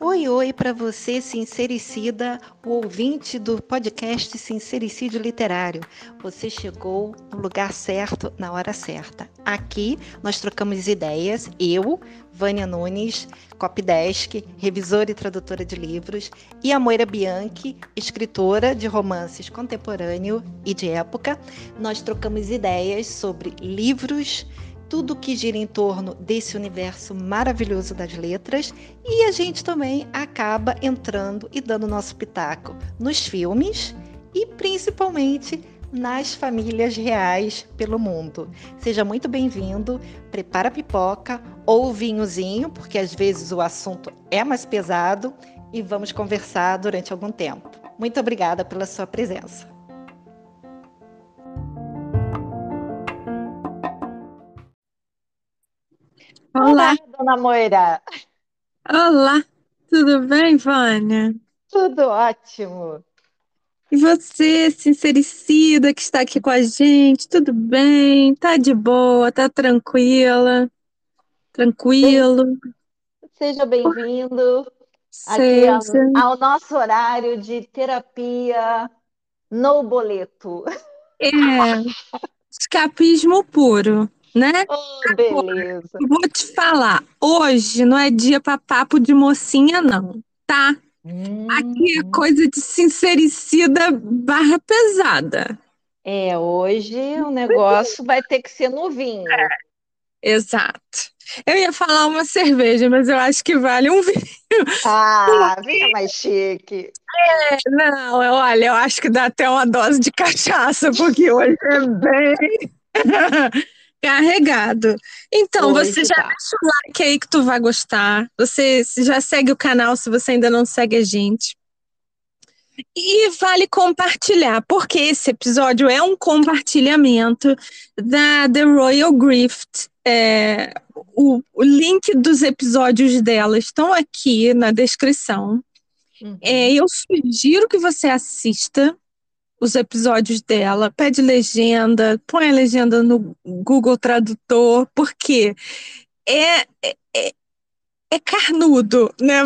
Oi, oi para você, sincericida, o ouvinte do podcast Sincericídio Literário. Você chegou no lugar certo, na hora certa. Aqui nós trocamos ideias, eu, Vânia Nunes, copydesk, revisora e tradutora de livros, e a Moira Bianchi, escritora de romances contemporâneo e de época. Nós trocamos ideias sobre livros, tudo que gira em torno desse universo maravilhoso das letras e a gente também acaba entrando e dando nosso pitaco nos filmes e principalmente nas famílias reais pelo mundo. Seja muito bem-vindo, prepara a pipoca ou vinhozinho, porque às vezes o assunto é mais pesado e vamos conversar durante algum tempo. Muito obrigada pela sua presença. Olá, Olá, dona Moira. Olá, tudo bem, Vânia? Tudo ótimo. E você, sincericida, que está aqui com a gente, tudo bem? Tá de boa, tá tranquila? Tranquilo? Seja bem-vindo aqui ao, ao, nosso horário de terapia no boleto. É, escapismo puro né? Oh, beleza. vou te falar, hoje não é dia para papo de mocinha, não, tá? Hum, Aqui é hum. coisa de sincericida barra pesada. É, hoje o negócio vai ter que ser no vinho. É, exato. Eu ia falar uma cerveja, mas eu acho que vale um vinho. Ah, vinho é mais chique. É, não, olha, eu acho que dá até uma dose de cachaça, porque hoje é bem. Carregado. Então, você já tá. deixa o like aí que tu vai gostar. Você já segue o canal se você ainda não segue a gente. E vale compartilhar, porque esse episódio é um compartilhamento da The Royal Grift. É, o, o link dos episódios dela estão aqui na descrição. Uhum. É, eu sugiro que você assista os episódios dela, pede legenda, põe a legenda no Google Tradutor, porque é, é, é, é carnudo, né?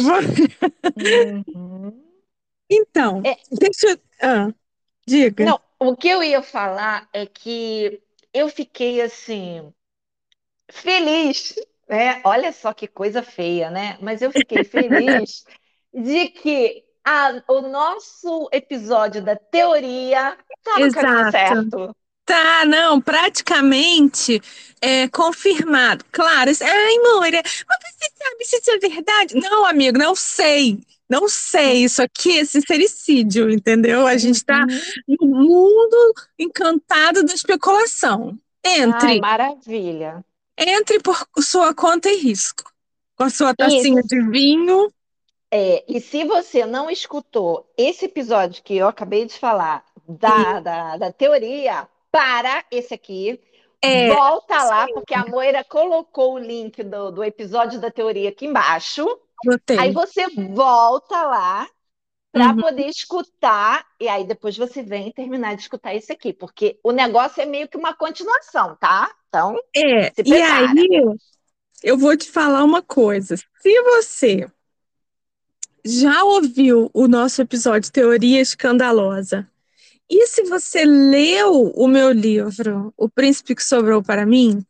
Uhum. Então, é, deixa eu. Ah, diga. Não, o que eu ia falar é que eu fiquei assim, feliz, né? Olha só que coisa feia, né? Mas eu fiquei feliz de que a, o nosso episódio da teoria tá no Exato. caminho certo. Tá, não, praticamente é, confirmado. Claro, ai, Moira, mas você sabe se isso é verdade? Não, amigo, não sei. Não sei, isso aqui é sincericídio, entendeu? A gente está uhum. no mundo encantado da especulação. Entre. Ai, maravilha. Entre por sua conta e risco. Com a sua tacinha isso. de vinho é, e se você não escutou esse episódio que eu acabei de falar da, da, da teoria, para esse aqui, é, volta lá, sim. porque a Moira colocou o link do, do episódio da teoria aqui embaixo. Aí você volta lá para uhum. poder escutar, e aí depois você vem terminar de escutar esse aqui, porque o negócio é meio que uma continuação, tá? Então, é, e aí eu vou te falar uma coisa. Se você já ouviu o nosso episódio Teoria Escandalosa? E se você leu o meu livro, O Príncipe que Sobrou para Mim,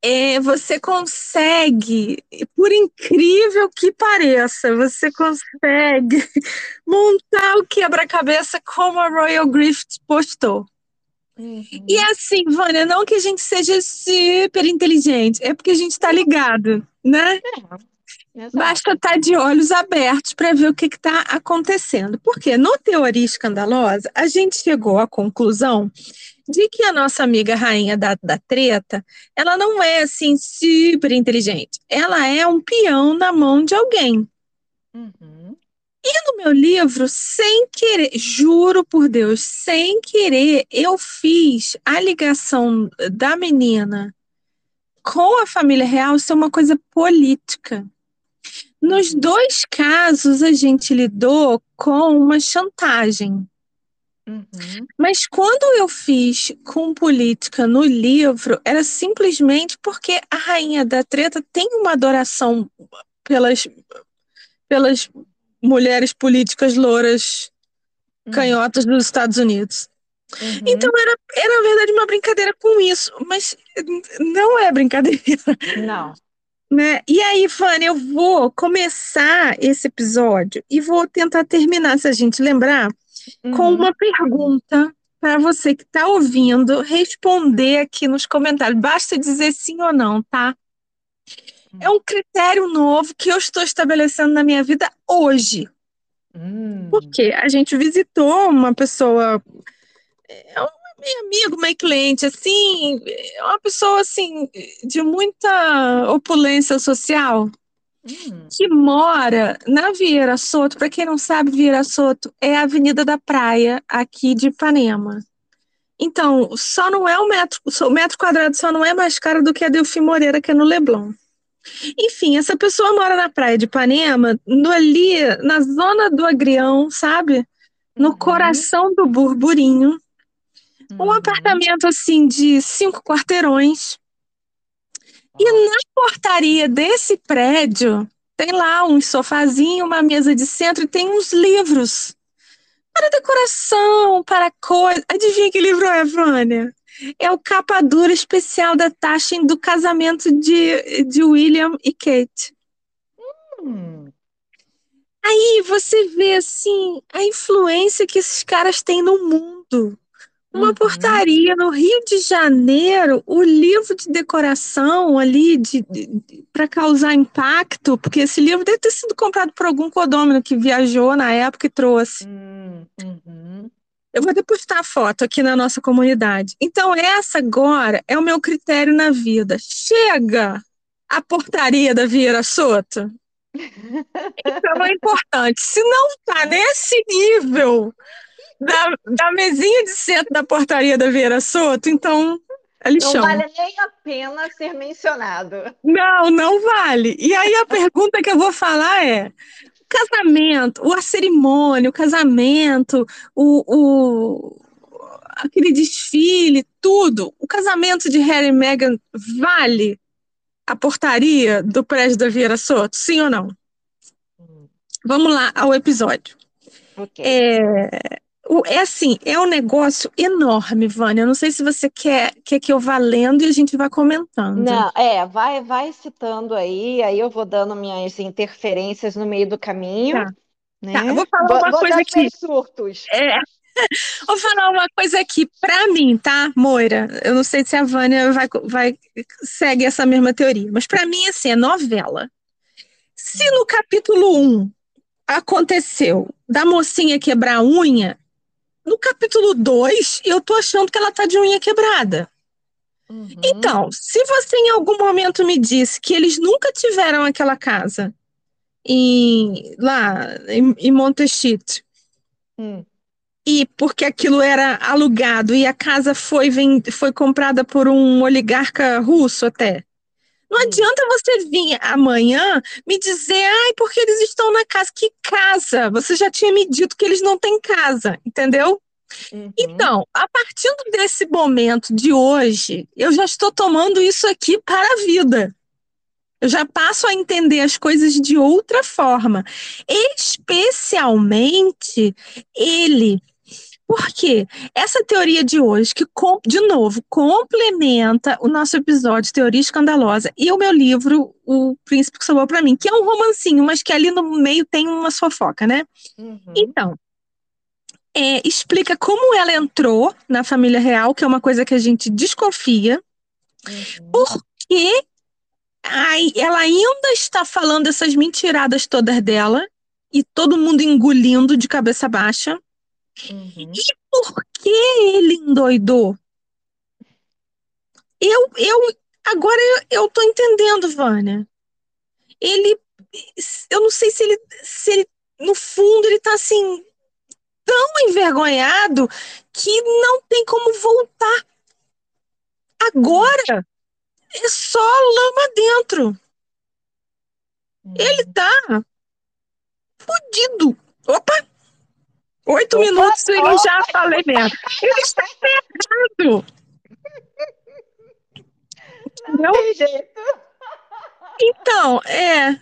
é, você consegue, por incrível que pareça, você consegue montar o quebra-cabeça como a Royal Grift postou. Uhum. E é assim, Vânia, não que a gente seja super inteligente, é porque a gente está ligado, né? É. Exato. Basta estar tá de olhos abertos para ver o que está acontecendo. Porque no Teoria Escandalosa, a gente chegou à conclusão de que a nossa amiga rainha da, da treta, ela não é assim super inteligente. Ela é um peão na mão de alguém. Uhum. E no meu livro, sem querer, juro por Deus, sem querer, eu fiz a ligação da menina com a família real ser uma coisa política. Nos dois casos, a gente lidou com uma chantagem. Uhum. Mas quando eu fiz com política no livro, era simplesmente porque a rainha da treta tem uma adoração pelas, pelas mulheres políticas louras uhum. canhotas dos Estados Unidos. Uhum. Então era, era, na verdade, uma brincadeira com isso, mas não é brincadeira. Não. Né? E aí, Fanny, eu vou começar esse episódio e vou tentar terminar, se a gente lembrar, uhum. com uma pergunta para você que está ouvindo responder aqui nos comentários. Basta dizer sim ou não, tá? É um critério novo que eu estou estabelecendo na minha vida hoje. Hum. Porque a gente visitou uma pessoa, é meu amigo, meu cliente, assim, é uma pessoa assim de muita opulência social. Hum. Que mora na Vieira Soto. Para quem não sabe, Vieira Soto é a Avenida da Praia aqui de Ipanema. Então, só não é o metro, o metro quadrado só não é mais caro do que a Delfim Moreira, que é no Leblon. Enfim, essa pessoa mora na praia de Ipanema, no, ali na zona do Agrião, sabe? No uhum. coração do burburinho. Uhum. Um apartamento assim de cinco quarteirões. E na portaria desse prédio tem lá um sofazinho, uma mesa de centro e tem uns livros para decoração, para coisa. Adivinha que livro é, Vânia? É o capa dura especial da Tashin do casamento de, de William e Kate. Hum. Aí você vê assim a influência que esses caras têm no mundo. Uma uhum. portaria no Rio de Janeiro, o livro de decoração ali de, de, para causar impacto, porque esse livro deve ter sido comprado por algum codômino que viajou na época e trouxe. Uhum. uhum. Eu vou depositar a foto aqui na nossa comunidade. Então, essa agora é o meu critério na vida. Chega a portaria da Vieira Soto. Então é importante. Se não está nesse nível da, da mesinha de centro da portaria da Vieira Soto, então é lixão. Não vale nem a pena ser mencionado. Não, não vale. E aí a pergunta que eu vou falar é: casamento, a cerimônia, o casamento, o, o, aquele desfile, tudo. O casamento de Harry e Meghan vale a portaria do prédio da Vieira Soto, sim ou não? Hum. Vamos lá ao episódio. Okay. É, é assim, é um negócio enorme, Vânia. Eu não sei se você quer, quer que eu vá lendo e a gente vá comentando. Não, é, vai, vai citando aí, aí eu vou dando minhas interferências no meio do caminho. Tá. Né? Tá, eu vou falar vou, uma vou coisa aqui. surtos. É. Vou falar uma coisa aqui para mim, tá, Moira? Eu não sei se a Vânia vai, vai segue essa mesma teoria, mas para mim assim, é novela. Se no capítulo 1 aconteceu da mocinha quebrar a unha, no capítulo 2, eu tô achando que ela tá de unha quebrada. Uhum. Então, se você em algum momento me disse que eles nunca tiveram aquela casa em, lá em, em Montechit, hum. e porque aquilo era alugado e a casa foi, vem, foi comprada por um oligarca russo até, não hum. adianta você vir amanhã me dizer, ai, porque eles estão na casa. Que casa? Você já tinha me dito que eles não têm casa, entendeu? Uhum. Então, a partir desse momento de hoje, eu já estou tomando isso aqui para a vida. Eu já passo a entender as coisas de outra forma. Especialmente ele porque essa teoria de hoje, que, de novo, complementa o nosso episódio Teoria Escandalosa e o meu livro, O Príncipe que Sobrou para Mim, que é um romancinho, mas que ali no meio tem uma fofoca, né? Uhum. Então, é, explica como ela entrou na família real, que é uma coisa que a gente desconfia, uhum. porque aí ela ainda está falando essas mentiradas todas dela e todo mundo engolindo de cabeça baixa. Uhum. E por que ele endoidou? Eu, eu agora eu, eu tô entendendo, Vânia. Ele, eu não sei se ele, se ele, no fundo, ele tá assim, tão envergonhado que não tem como voltar. Agora é só lama dentro. Uhum. Ele tá fudido. Opa! Oito Opa, minutos e eu já falei mesmo. Ele está errado. Entendeu? Tem jeito. Então, é.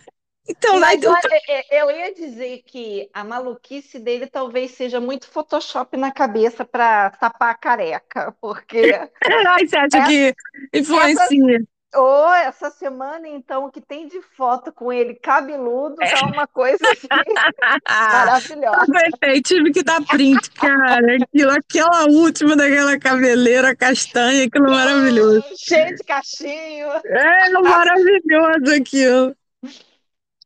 Então, Mas eu- olha, é- eu ia dizer que a maluquice dele talvez seja muito Photoshop na cabeça para tapar a careca, porque Ai, você acha Essa- que influencia? Ou essa semana então o que tem de foto com ele cabeludo tá uma coisa assim, maravilhosa. Perfeito, tive que dar print, cara. Aquilo, aquela última daquela cabeleira castanha, aquilo é maravilhoso. Cheio de cachinho. É maravilhoso aquilo.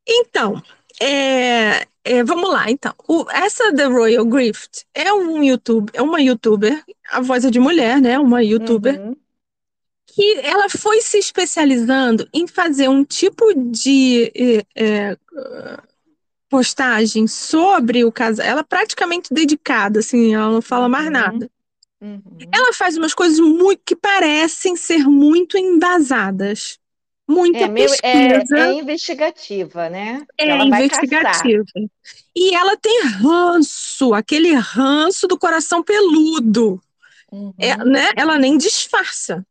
Então, é, é, vamos lá, então. O- essa The Royal Grift é um YouTube, é uma youtuber, a voz é de mulher, né? Uma youtuber Uhum, que ela foi se especializando em fazer um tipo de eh, postagem sobre o casal. Ela é praticamente dedicada, assim, ela não fala mais Uhum. nada. uhum. Ela faz umas coisas muito que parecem ser muito embasadas. Muita É meio é, pesquisa, é investigativa, né? é, Ela investigativa. E ela tem ranço, aquele ranço do coração peludo. Uhum, É, né? Ela nem disfarça.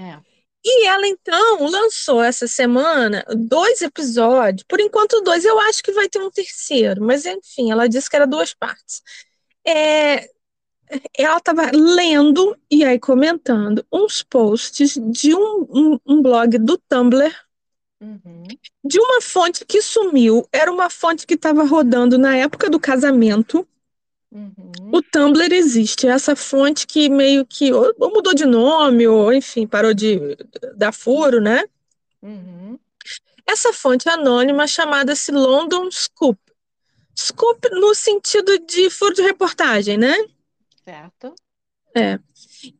É. E ela então lançou essa semana dois episódios, por enquanto dois, eu acho que vai ter um terceiro, mas enfim, ela disse que era duas partes. É, ela estava lendo e aí comentando uns posts de um, um, um blog do Tumblr, Uhum, de uma fonte que sumiu, era uma fonte que estava rodando na época do casamento. Uhum, O Tumblr existe, é essa fonte que meio que ou ou mudou de nome, ou enfim, parou de dar furo, né? uhum. Essa fonte anônima chamada-se London Scoop. Scoop no sentido de furo de reportagem, né? Certo.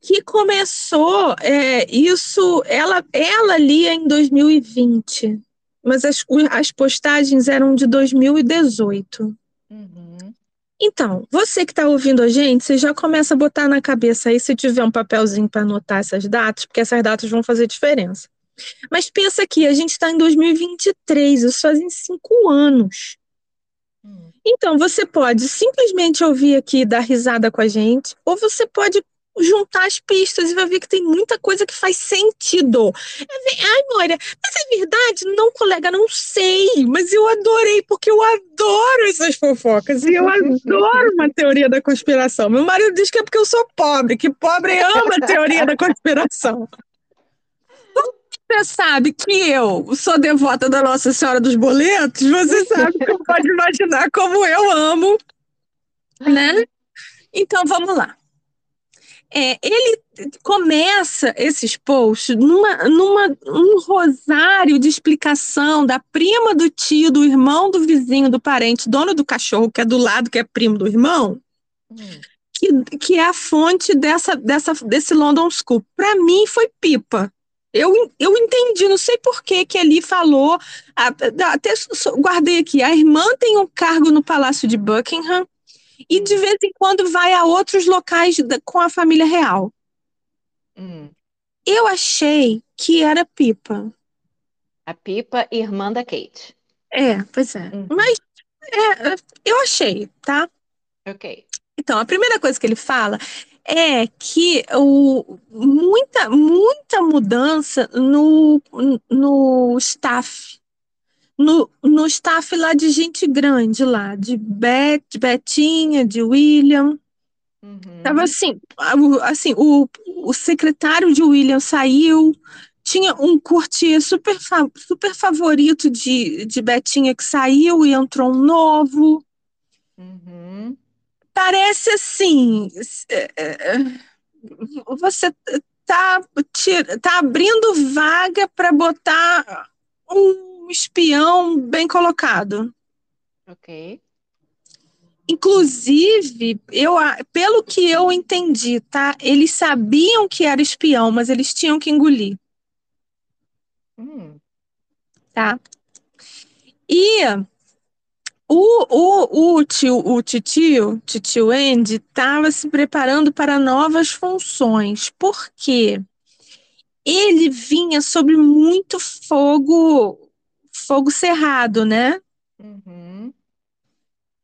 Que começou é, isso, ela, ela lia em 2020, mas as, as postagens eram de 2018. Uhum. Então, você que está ouvindo a gente, você já começa a botar na cabeça aí, se tiver um papelzinho para anotar essas datas, porque essas datas vão fazer diferença. Mas pensa aqui, a gente está em 2023, isso fazem cinco anos. Hum. Então, você pode simplesmente ouvir aqui e dar risada com a gente, ou você pode juntar as pistas e vai ver que tem muita coisa que faz sentido. É Ai, Moira, mas é verdade? Não, colega, não sei, mas eu adorei, porque eu adoro essas fofocas e eu adoro uma teoria da conspiração. Meu marido diz que é porque eu sou pobre, que pobre ama a teoria da conspiração. Você sabe que eu sou devota da Nossa Senhora dos Boletos, você sabe que pode imaginar como eu amo, né? Então vamos lá. É, ele começa esses posts numa, numa um rosário de explicação da prima do tio, do irmão do vizinho, do parente, dono do cachorro, que é do lado, que é primo do irmão, Hum. que, que é a fonte dessa, dessa, desse London School. Para mim foi pipa. Eu, eu entendi, não sei por que que ali falou, até guardei aqui, a irmã tem um cargo no Palácio de Buckingham e de vez em quando vai a outros locais da- com a família real. Hum. Eu achei que era pipa. A Pipa, irmã da Kate. É, pois é. Uhum. Mas é, eu achei, tá? Ok. Então, a primeira coisa que ele fala é que o, muita, muita mudança no, no staff. No, no staff lá de gente grande lá, de Beth, de Betinha, de William. Uhum. Tava assim, assim o, o secretário de William saiu, tinha um courtier super, super favorito de, de Betinha que saiu e entrou um novo. Uhum. Parece assim, é, é, você tá, tá abrindo vaga para botar um espião bem colocado. Ok. Inclusive, eu, pelo que eu entendi, tá? Eles sabiam que era espião, mas eles tinham que engolir, Hum. tá? E o, o, o tio, o titio, titio Andy, estava se preparando para novas funções. Por quê? Ele vinha sob muito fogo, fogo cerrado, né? Uhum.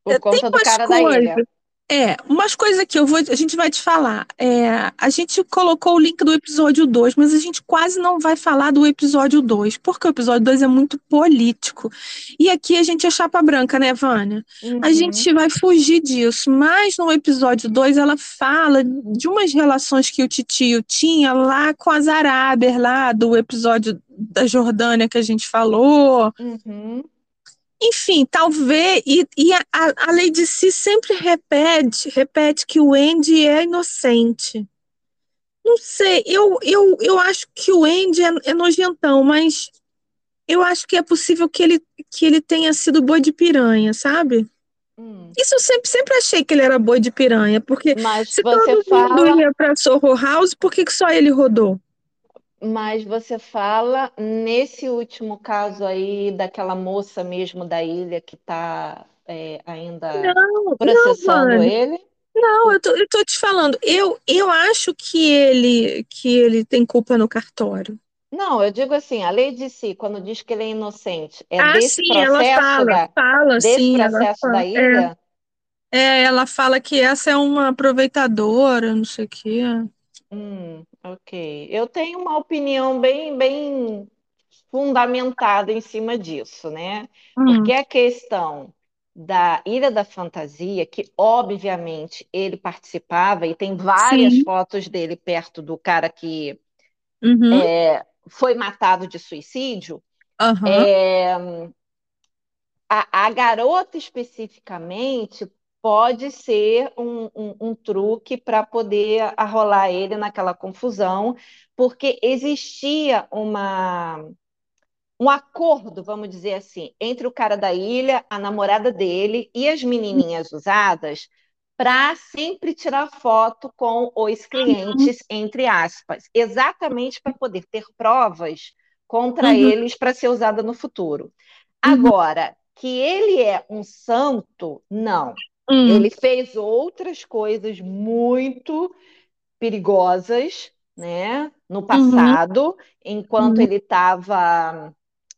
Tem Por conta do umas cara da coisas- ilha. É, umas coisas que eu vou, a gente vai te falar. É, a gente colocou o link do episódio 2, mas a gente quase não vai falar do episódio 2, porque o episódio 2 é muito político. E aqui a gente é chapa branca, né, Vânia? Uhum. A gente vai fugir disso, mas no episódio 2 ela fala de umas relações que o titio tinha lá com as Arábias, lá do episódio da Jordânia que a gente falou. Uhum. Enfim, talvez. E, e a, a Lady Si sempre repete, repete que o Andy é inocente. Não sei, eu, eu, eu acho que o Andy é, é nojentão, mas eu acho que é possível que ele, que ele tenha sido boi de piranha, sabe? Hum. Isso eu sempre, sempre achei que ele era boi de piranha, porque Mas se todo fala. mundo ia pra Sorro House, por que, que só ele rodou? Mas você fala nesse último caso aí daquela moça mesmo da ilha que está ainda Não, não, processando mano. ele? Não, eu tô, eu tô te falando, eu, eu acho que ele, que ele tem culpa no cartório. Não, eu digo assim, a lei de si, quando diz que ele é inocente, é Ah, desse sim, ela processo fala, da, fala, desse sim, ela processo fala. da É, ilha? é, ela fala que essa é uma aproveitadora, não sei o quê. Hum, ok. Eu tenho uma opinião bem, bem fundamentada em cima disso, né? Hum, Porque a questão da Ilha da Fantasia, que obviamente ele participava, e tem várias sim, fotos dele perto do cara que uhum, foi matado de suicídio, aham, a, a garota especificamente pode ser um, um, um truque para poder arrolar ele naquela confusão, porque existia uma um acordo, vamos dizer assim, entre o cara da ilha, a namorada dele e as menininhas usadas para sempre tirar foto com os clientes, entre aspas, exatamente para poder ter provas contra uhum, eles para ser usada no futuro. uhum, Agora, que ele é um santo, não. Hum, Ele fez outras coisas muito perigosas, né, no uhum, passado, enquanto uhum, ele estava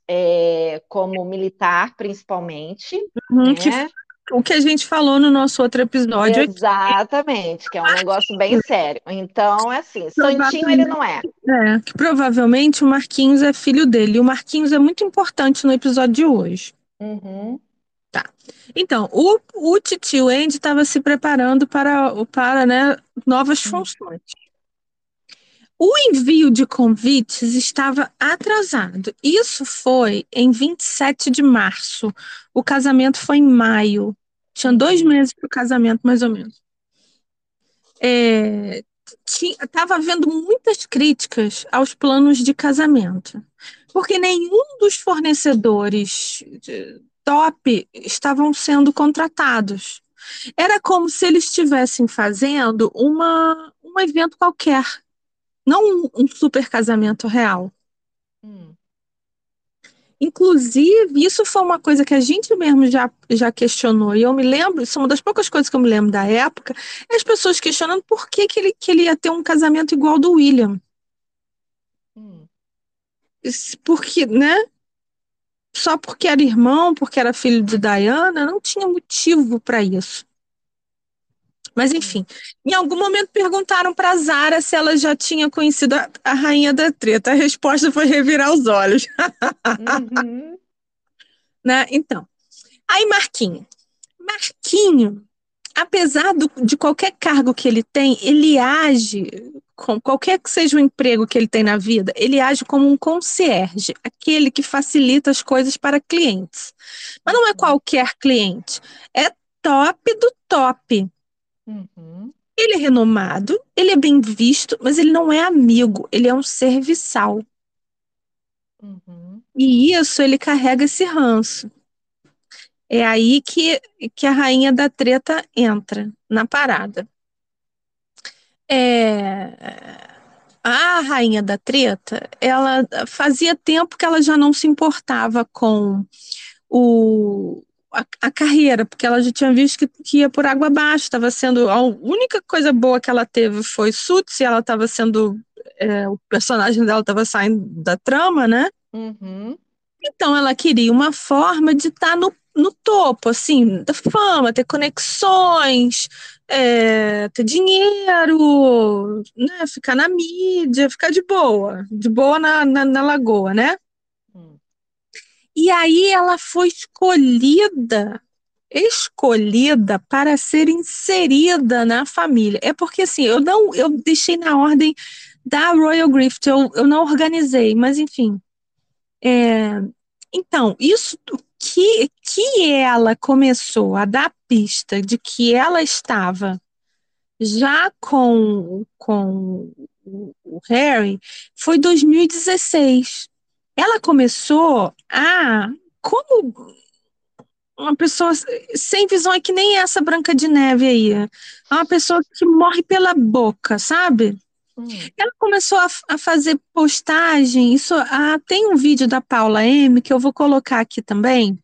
é, como militar, principalmente, uhum, que né? o que a gente falou no nosso outro episódio Exatamente, que é um negócio bem sério. Então, é assim, santinho ele não é. é, que provavelmente o Marquinhos é filho dele. E o Marquinhos é muito importante no episódio de hoje. Uhum, Então, o, o titio Andy estava se preparando para, para né, novas uhum, funções. O envio de convites estava atrasado. Isso foi em 27 de março. O casamento foi em maio. Tinha dois uhum, meses para o casamento, mais ou menos. É, Estava havendo muitas críticas aos planos de casamento, porque nenhum dos fornecedores de- top estavam sendo contratados. Era como se eles estivessem fazendo uma, um evento qualquer, não um, um super casamento real. uhum, Inclusive, isso foi uma coisa que a gente mesmo já, já questionou. E eu me lembro, isso é uma das poucas coisas que eu me lembro da época, é as pessoas questionando por que, que, ele, que ele ia ter um casamento igual ao do William. Isso Porque, né? Só porque era irmão, porque era filho de Diana, não tinha motivo para isso. Mas uhum, enfim, em algum momento perguntaram para Zara se ela já tinha conhecido a, a rainha da treta. A resposta foi revirar os olhos, uhum, né? Então, aí Marquinho. Marquinho, apesar do, de qualquer cargo que ele tem, ele age, com qualquer que seja o emprego que ele tem na vida, ele age como um concierge, aquele que facilita as coisas para clientes. Mas não é qualquer cliente, é top do top. uhum, Ele é renomado, ele é bem visto, mas ele não é amigo, ele é um serviçal. uhum, E isso ele carrega esse ranço. É aí que, que a rainha da treta entra na parada. É, a rainha da treta, ela fazia tempo que ela já não se importava com o, a, a carreira, porque ela já tinha visto que, que ia por água abaixo, estava sendo a única coisa boa que ela teve foi Suits, e ela estava sendo é, o personagem dela estava saindo da trama, né? uhum, Então ela queria uma forma de estar no, no topo, assim, da fama, ter conexões, é, ter dinheiro, né, ficar na mídia, ficar de boa, de boa na, na, na lagoa, né? Hum. E aí ela foi escolhida, escolhida para ser inserida na família. É porque assim, eu não, eu deixei na ordem da Royal Grift, eu, eu não organizei, mas enfim. É, então, isso que, que ela começou a dar pista de que ela estava já com, com o Harry foi 2016. Ela começou a, como uma pessoa sem visão, é que nem essa Branca de Neve aí. É uma pessoa que morre pela boca, sabe? Hum. Ela começou a, a, fazer postagem. Isso, ah, tem um vídeo da Paula M que eu vou colocar aqui também.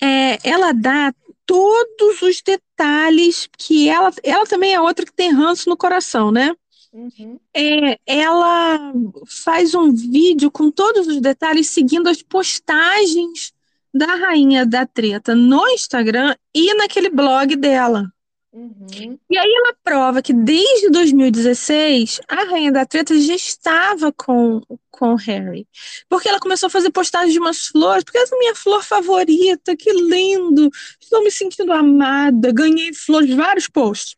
É, ela dá todos os detalhes que ela. Ela também é outra que tem ranço no coração, né? Uhum. É, ela faz um vídeo com todos os detalhes seguindo as postagens da rainha da treta no Instagram e naquele blog dela. Uhum. E aí ela prova que desde 2016 a Rainha da Treta já estava com, com Harry. Porque ela começou a fazer postagens de umas flores, porque essa é a minha flor favorita, que lindo, estou me sentindo amada, ganhei flores, vários posts.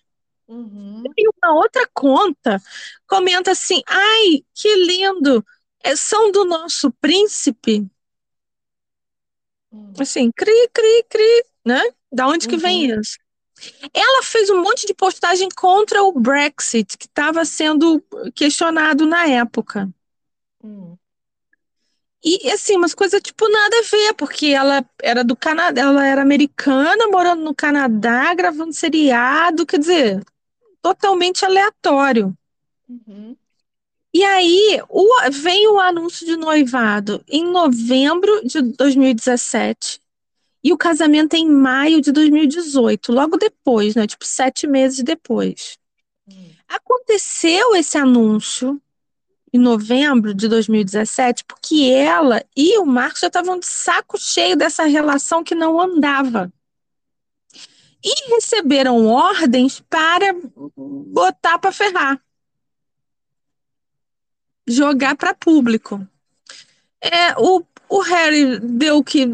Uhum. E uma outra conta comenta assim: ai, que lindo, é, são do nosso príncipe. Uhum. Assim, cri, cri, cri, né? Da onde que vem uhum. isso? Ela fez um monte de postagem contra o Brexit, que estava sendo questionado na época. Hum. E assim, umas coisas tipo nada a ver, porque ela era do Canadá, ela era americana, morando no Canadá, gravando seriado, quer dizer, totalmente aleatório. Uhum. E aí o, vem o anúncio de noivado em novembro de 2017. E o casamento é em maio de 2018, logo depois, né? Tipo, sete meses depois. Hum. Aconteceu esse anúncio em novembro de 2017, porque ela e o Marcos já estavam de saco cheio dessa relação que não andava. E receberam ordens para botar para ferrar. Jogar para público. É, o, o Harry deu que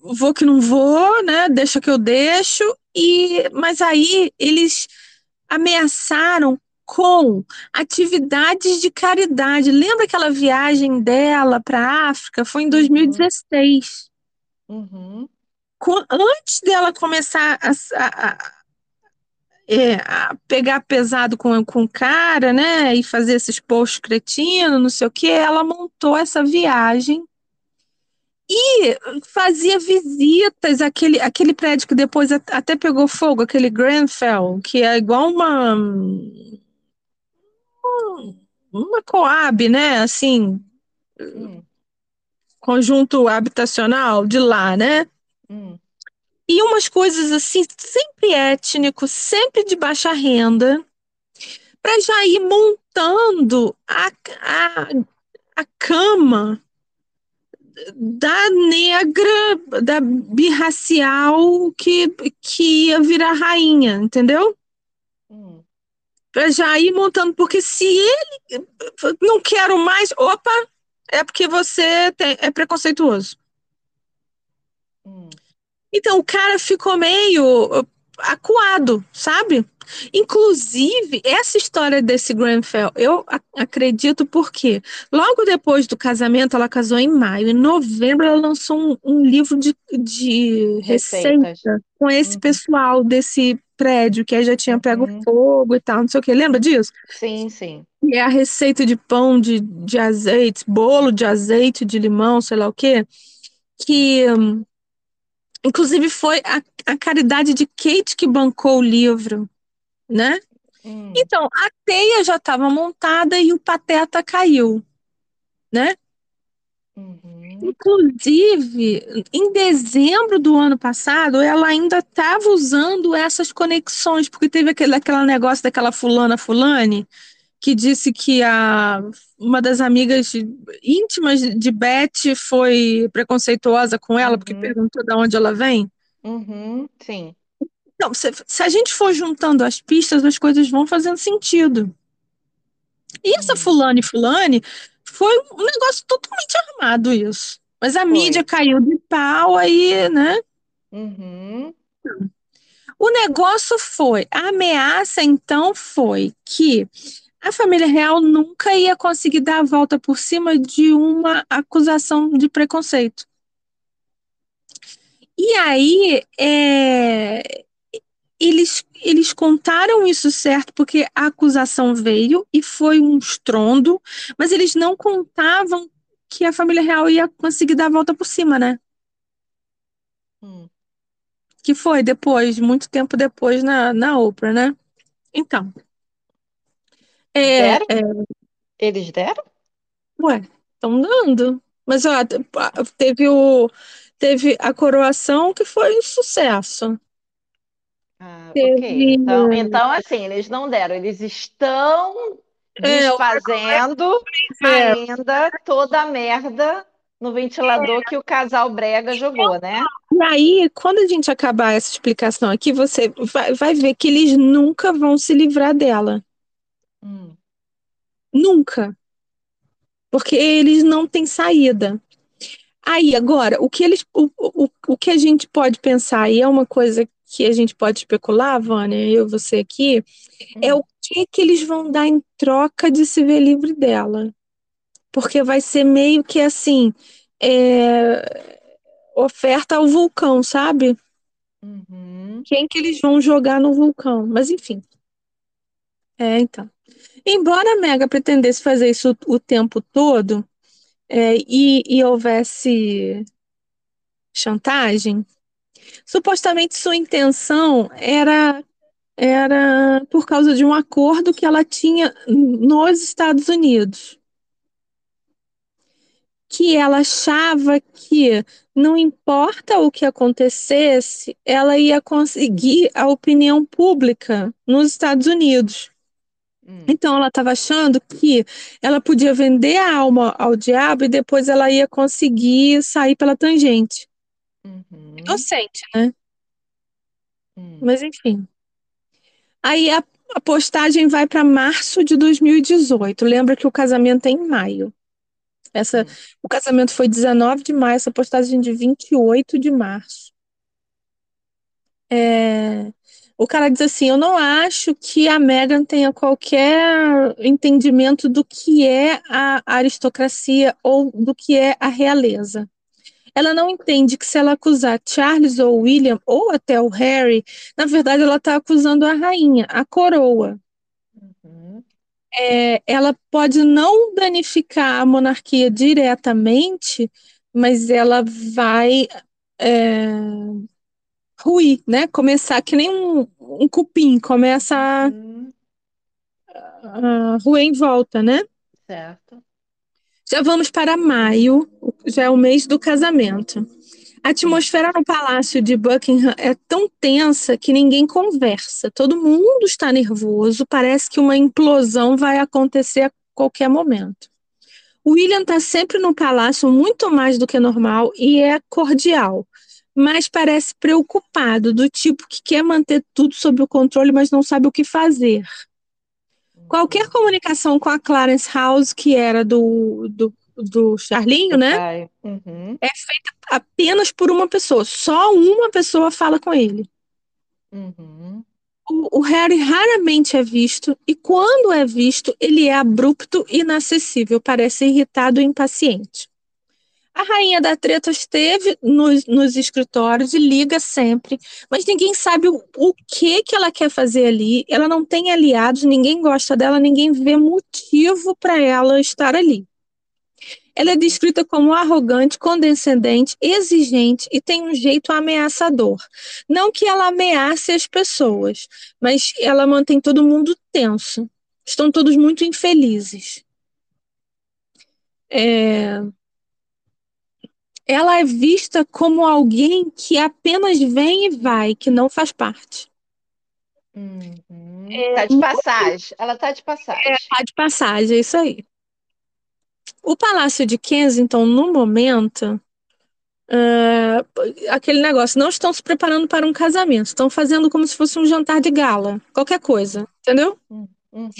vou que não vou, né? Deixa que eu deixo. E mas aí eles ameaçaram com atividades de caridade. Lembra aquela viagem dela para a África? Foi em 2016. Uhum. uhum. Com, antes dela começar a, a, a, é, a, pegar pesado com, com o cara, né? E fazer esses posts cretinos, não sei o que, ela montou essa viagem e fazia visitas àquele, àquele prédio que depois até pegou fogo, aquele Grenfell, que é igual uma. Uma Coab, né? Assim. Hum. Conjunto habitacional de lá, né? Hum. E umas coisas assim, sempre étnico, sempre de baixa renda, para já ir montando a, a, a cama da negra, da birracial que, que ia virar rainha, entendeu? Hum. Pra já ir montando, porque se ele não quero mais, opa, é porque você tem, é preconceituoso. Hum. Então o cara ficou meio acuado, sabe? Inclusive, essa história desse Grenfell, eu acredito porque logo depois do casamento, ela casou em maio, em novembro ela lançou um, um livro de, de receita com esse uhum. pessoal desse prédio que aí já tinha pego uhum. fogo e tal, não sei o que. Lembra disso? Sim, sim. E é a receita de pão de, de azeite, bolo de azeite, de limão, sei lá o quê, que inclusive foi a, a caridade de Kate que bancou o livro né? Hum. Então, a teia já estava montada e o pateta caiu, né? Uhum. Inclusive, em dezembro do ano passado, ela ainda estava usando essas conexões, porque teve aquele, aquele negócio daquela fulana fulane, que disse que a, uma das amigas íntimas de Beth foi preconceituosa com ela, uhum. porque perguntou de onde ela vem. Uhum. Sim. Não, se, se a gente for juntando as pistas, as coisas vão fazendo sentido. E essa Hum. fulana e fulane foi um negócio totalmente armado isso. Mas a Foi. mídia caiu de pau aí, né? Uhum. O negócio foi, a ameaça então foi que a família real nunca ia conseguir dar a volta por cima de uma acusação de preconceito. E aí, é, eles, eles contaram isso certo porque a acusação veio e foi um estrondo, mas eles não contavam que a família real ia conseguir dar a volta por cima, né? Hum. Que foi depois, muito tempo depois na, na Oprah, né? Então. É, Deram? é, Eles deram? ué, estão dando. Mas ó, te- teve o teve a coroação que foi um sucesso. Ah, ok. Então, então, assim, eles não deram, eles estão É, o desfazendo é. ainda toda a merda no ventilador que o casal Brega jogou, né? E aí, quando a gente acabar essa explicação aqui, você vai, vai ver que eles nunca vão se livrar dela. Hum. Nunca. Porque eles não têm saída. Aí, agora, o que eles, o, o, o que a gente pode pensar, e é uma coisa que a gente pode especular, Vânia, eu e você aqui, é Hum. o que que eles vão dar em troca de se ver livre dela. Porque vai ser meio que assim, é, oferta ao vulcão, sabe? Uhum. Quem que eles vão jogar no vulcão? Mas enfim. É, então. Embora a Mega pretendesse fazer isso o tempo todo, é, e, e houvesse chantagem, supostamente sua intenção era era por causa de um acordo que ela tinha nos Estados Unidos. Que ela achava que não importa o que acontecesse, ela ia conseguir a opinião pública nos Estados Unidos. Hum. Então ela estava achando que ela podia vender a alma ao diabo e depois ela ia conseguir sair pela tangente. Uhum. Inocente, né? Hum. Mas enfim. Aí a, a postagem vai para março de 2018. Lembra que o casamento é em maio. Essa, Hum. o casamento foi 19 de maio, essa postagem de 28 de março. É, o cara diz assim: Eu não acho que a Meghan tenha qualquer entendimento do que é a aristocracia ou do que é a realeza. Ela não entende que se ela acusar Charles ou William ou até o Harry, na verdade ela está acusando a rainha, a coroa. Uhum. É, ela pode não danificar a monarquia diretamente, mas ela vai é, ruir, né? Começar que nem um, um cupim, começa a, Uhum. a ruir em volta, né? Certo. Já vamos para maio, já é o mês do casamento. A atmosfera no palácio de Buckingham é tão tensa que ninguém conversa. Todo mundo está nervoso, parece que uma implosão vai acontecer a qualquer momento. O William está sempre no palácio muito mais do que normal e é cordial, mas parece preocupado, do tipo que quer manter tudo sob o controle, mas não sabe o que fazer. Qualquer comunicação com a Clarence House, que era do, do, do Charlinho, né? Uhum. Apenas por uma pessoa. Só uma pessoa fala com ele. Uhum. O, o Harry raramente é visto, e quando é visto, ele é abrupto e inacessível, parece irritado e impaciente. A rainha da treta esteve nos, nos escritórios e liga sempre, mas ninguém sabe o, o que, que ela quer fazer ali. Ela não tem aliados, ninguém gosta dela, ninguém vê motivo para ela estar ali. Ela é descrita como arrogante, condescendente, exigente e tem um jeito ameaçador. Não que ela ameace as pessoas, mas ela mantém todo mundo tenso. Estão todos muito infelizes. É... Ela é vista como alguém que apenas vem e vai, que não faz parte. Uhum. Tá de passagem. Ela tá de passagem. Tá de passagem, é isso aí. O Palácio de Kensington, no momento, Uh, aquele negócio, não estão se preparando para um casamento, estão fazendo como se fosse um jantar de gala, qualquer coisa, entendeu? Uhum. uhum.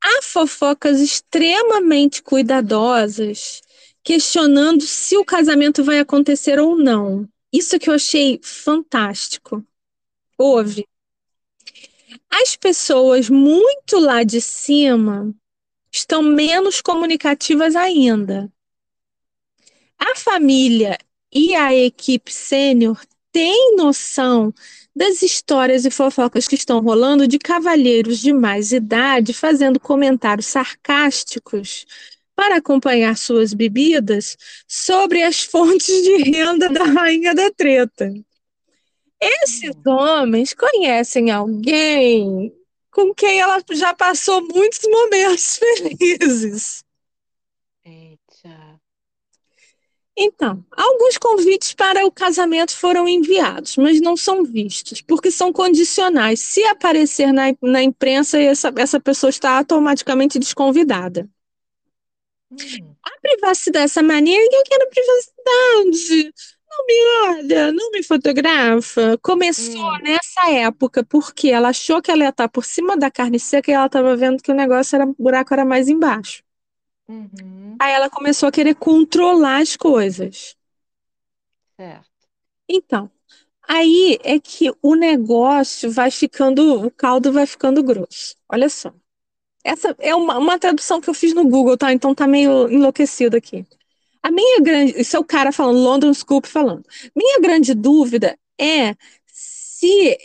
Há fofocas extremamente cuidadosas, questionando se o casamento vai acontecer ou não. Isso que eu achei fantástico. Houve. As pessoas muito lá de cima estão menos comunicativas ainda. A família e a equipe sênior têm noção das histórias e fofocas que estão rolando de cavalheiros de mais idade fazendo comentários sarcásticos para acompanhar suas bebidas sobre as fontes de renda da rainha da treta. Esses hum. homens conhecem alguém com quem ela já passou muitos momentos felizes. Eita. Então, alguns convites para o casamento foram enviados, mas não são vistos, porque são condicionais. Se aparecer na, na imprensa, essa, essa pessoa está automaticamente desconvidada. Hum. A privacidade, essa mania, eu quero privacidade. Não me olha, não me fotografa. Começou hum. nessa época, porque ela achou que ela ia estar por cima da carne seca e ela estava vendo que o negócio era, o buraco era mais embaixo. Uhum. Aí ela começou a querer controlar as coisas. Certo. Então, aí é que o negócio vai ficando, o caldo vai ficando grosso. Olha só. Essa é uma, uma tradução que eu fiz no Google, tá? Então tá meio enlouquecido aqui. A minha grande. Isso é o cara falando, London Scoop falando. Minha grande dúvida é se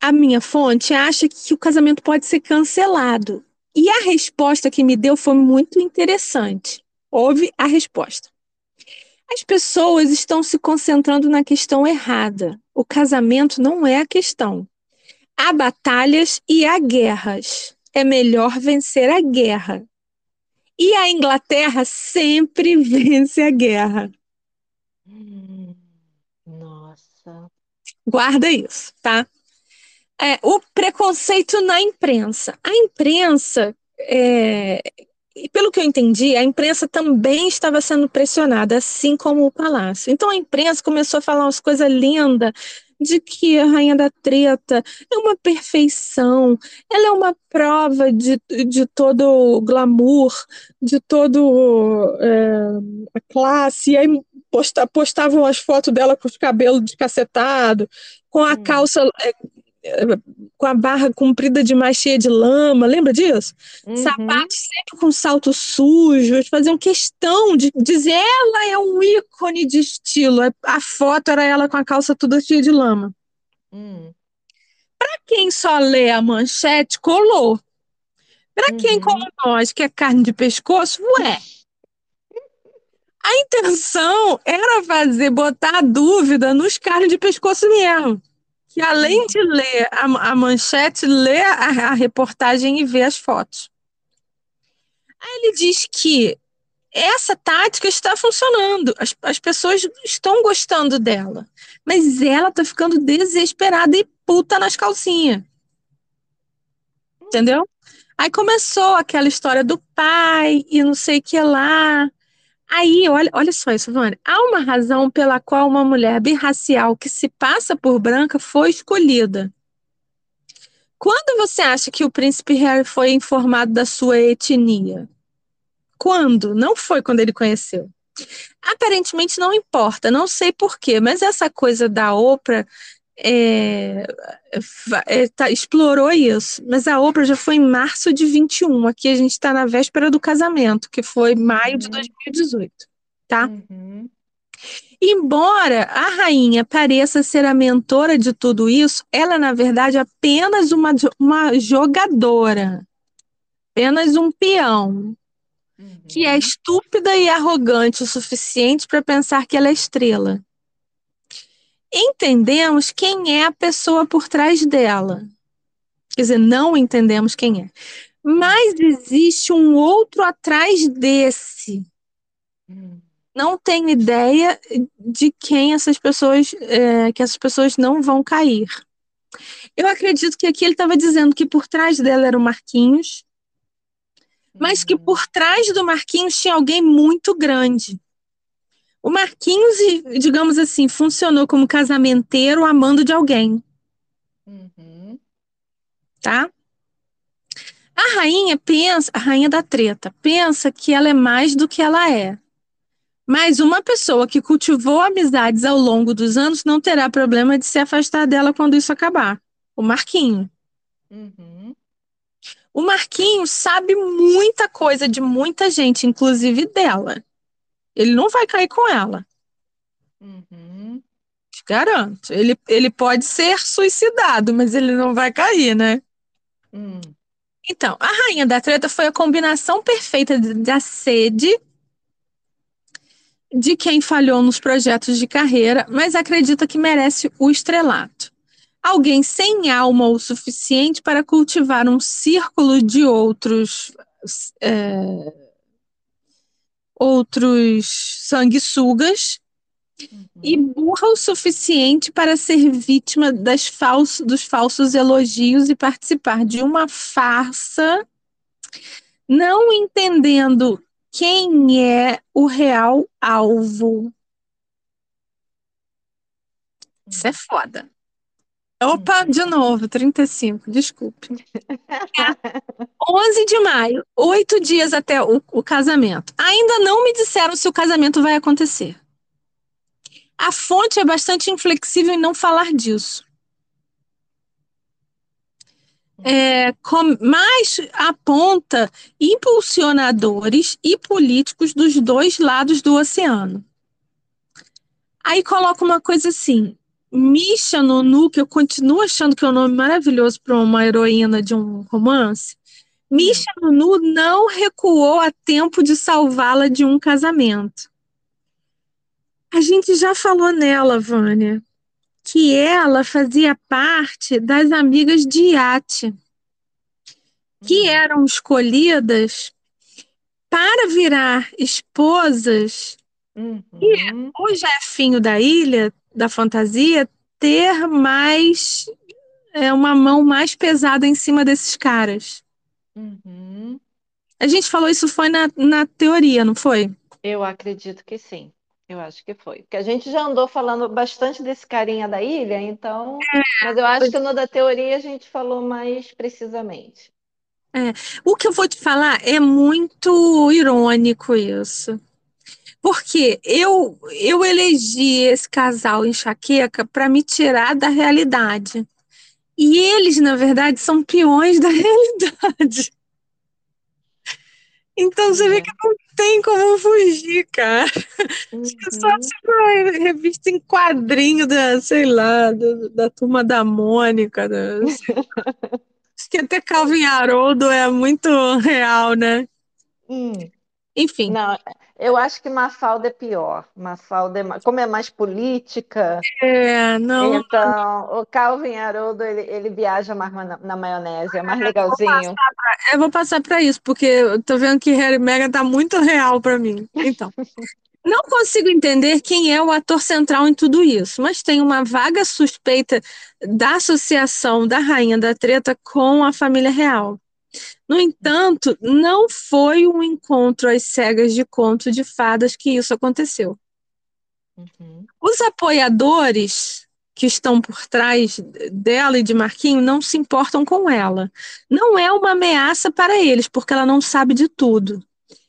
a minha fonte acha que o casamento pode ser cancelado. E a resposta que me deu foi muito interessante. Houve a resposta. As pessoas estão se concentrando na questão errada. O casamento não é a questão. Há batalhas e há guerras. É melhor vencer a guerra. E a Inglaterra sempre vence a guerra. Nossa. Guarda isso, tá? É, o preconceito na imprensa. A imprensa, é, pelo que eu entendi, a imprensa também estava sendo pressionada, assim como o palácio. Então a imprensa começou a falar umas coisas lindas de que a Rainha da Treta é uma perfeição, ela é uma prova de, de todo o glamour, de todo é, a classe, e aí posta, postavam as fotos dela com os cabelos descacetados, com a hum. calça é, com a barra comprida demais cheia de lama, lembra disso? Uhum. Sapatos sempre com saltos sujos, faziam questão de dizer ela é um ícone de estilo. A foto era ela com a calça toda cheia de lama. Uhum. Para quem só lê a manchete, colou. Para uhum. quem, como nós, que é carne de pescoço, ué. A intenção era fazer, botar a dúvida nos carnes de pescoço mesmo que além de ler a, a manchete, lê a, a, reportagem e vê as fotos. Aí ele diz que essa tática está funcionando, as, as pessoas estão gostando dela, mas ela está ficando desesperada e puta nas calcinhas. Entendeu? Aí começou aquela história do pai e não sei o que lá. Aí, olha, olha só isso, Vânia. Há uma razão pela qual uma mulher birracial que se passa por branca foi escolhida. Quando você acha que o príncipe Harry foi informado da sua etnia? Quando? Não foi quando ele conheceu. Aparentemente não importa, não sei porquê, mas essa coisa da Oprah é, é, tá, explorou isso. Mas a Oprah já foi em março de 21. Aqui a gente está na véspera do casamento, que foi maio uhum. de 2018, tá? Uhum. Embora a rainha pareça ser a mentora de tudo isso, ela é, na verdade, apenas uma, uma jogadora, apenas um peão, uhum. que é estúpida e arrogante o suficiente para pensar que ela é estrela entendemos quem é a pessoa por trás dela. Quer dizer, não entendemos quem é. Mas existe um outro atrás desse. Não tenho ideia de quem essas pessoas, é, que essas pessoas não vão cair. Eu acredito que aqui ele estava dizendo que por trás dela era o Marquinhos, mas que por trás do Marquinhos tinha alguém muito grande. O Marquinhos, digamos assim, funcionou como casamenteiro amando de alguém. Uhum. Tá? A rainha pensa, a rainha da treta, pensa que ela é mais do que ela é. Mas uma pessoa que cultivou amizades ao longo dos anos não terá problema de se afastar dela quando isso acabar. O Marquinho. Uhum. O Marquinho sabe muita coisa de muita gente, inclusive dela. Ele não vai cair com ela. Uhum. Te garanto. Ele, ele pode ser suicidado, mas ele não vai cair, né? Hum. Então, a rainha da treta foi a combinação perfeita da sede de quem falhou nos projetos de carreira, mas acredita que merece o estrelato. Alguém sem alma o suficiente para cultivar um círculo de outros é, outros sanguessugas Uhum. e burra o suficiente para ser vítima das fals- dos falsos elogios e participar de uma farsa, não entendendo quem é o real alvo. Isso é foda. Opa, de novo, 35, desculpe. É 11 de maio, oito dias até o, o casamento. Ainda não me disseram se o casamento vai acontecer. A fonte é bastante inflexível em não falar disso. É, com- mas aponta impulsionadores e políticos dos dois lados do oceano. Aí coloca uma coisa assim: Misha Nonu, que eu continuo achando que é um nome maravilhoso para uma heroína de um romance. Misha Nonu não recuou a tempo de salvá-la de um casamento. A gente já falou nela, Vânia, que ela fazia parte das amigas de iate, que eram escolhidas para virar esposas Uhum. o Jefinho da ilha, da fantasia, ter mais é, uma mão mais pesada em cima desses caras. Uhum. A gente falou isso foi na, na teoria, não foi? Eu acredito que sim. Eu acho que foi. Porque a gente já andou falando bastante desse carinha da ilha, então. Mas eu acho que no da teoria a gente falou mais precisamente. O que eu vou te falar é muito irônico isso. Porque eu, eu elegi esse casal enxaqueca para me tirar da realidade. E eles, na verdade, são peões da realidade. Então você vê que não tem como fugir, cara. É só Uhum. tipo uma revista em quadrinho da, sei lá, do- da turma da Mônica. da-. Acho que até Calvin Haroldo é muito real, né? Hum. Enfim, Não, eu acho que Mafalda é pior. Mafalda é ma- como é mais política, é, não, então o Calvin Haroldo ele, ele viaja mais na, na maionese, é mais legalzinho. eu vou passar para isso, porque eu tô vendo que Harry Meghan tá muito real para mim. Então, não consigo entender quem é o ator central em tudo isso, mas tem uma vaga suspeita da associação da Rainha da Treta com a família real. No entanto, não foi um encontro às cegas de conto de fadas que isso aconteceu. Uhum. Os apoiadores que estão por trás dela e de Marquinho não se importam com ela. Não é uma ameaça para eles, porque ela não sabe de tudo.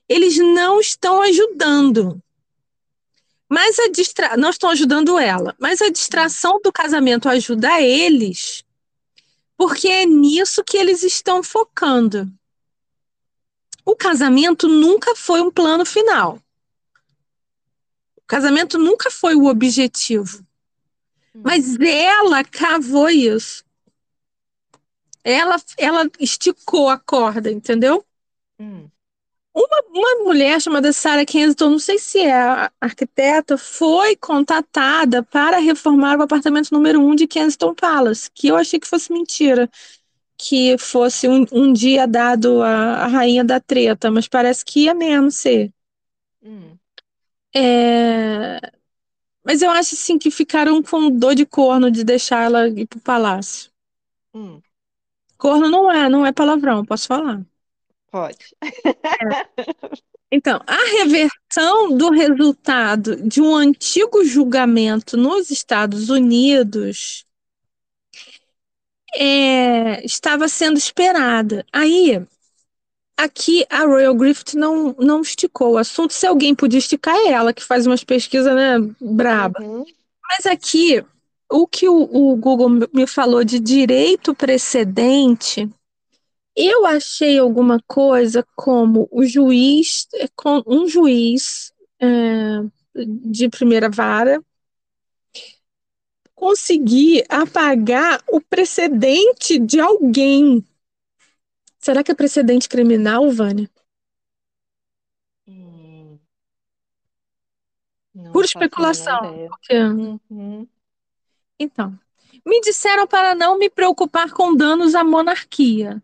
Eles não estão ajudando. Mas a distra... não estão ajudando ela. Mas a distração do casamento ajuda eles, porque é nisso que eles estão focando. O casamento nunca foi um plano final. O casamento nunca foi o objetivo. Mas ela cavou isso. Ela, ela esticou a corda, entendeu? Hum. Uma, uma mulher chamada Sarah Kensington, não sei se é a arquiteta, foi contratada para reformar o apartamento número 1 um de Kensington Palace, que eu achei que fosse mentira, que fosse um, um dia dado à, à rainha da treta, mas parece que ia mesmo ser. Hum. É, Mas eu acho assim que ficaram com dor de corno de deixar ela ir pro palácio. Hum. Corno não é, não é palavrão, posso falar. Pode. Então, a reversão do resultado de um antigo julgamento nos Estados Unidos é, estava sendo esperada. Aí, aqui a Royal Griffith não, não esticou o assunto. Se alguém podia esticar, é ela que faz umas pesquisas né, braba. Uhum. Mas aqui, o que o, o Google me falou de direito precedente eu achei alguma coisa como o juiz, um juiz é, de primeira vara conseguir apagar o precedente de alguém. Será que é precedente criminal, Vânia? Hum. Por especulação. Porque... Uhum. Então, me disseram para não me preocupar com danos à monarquia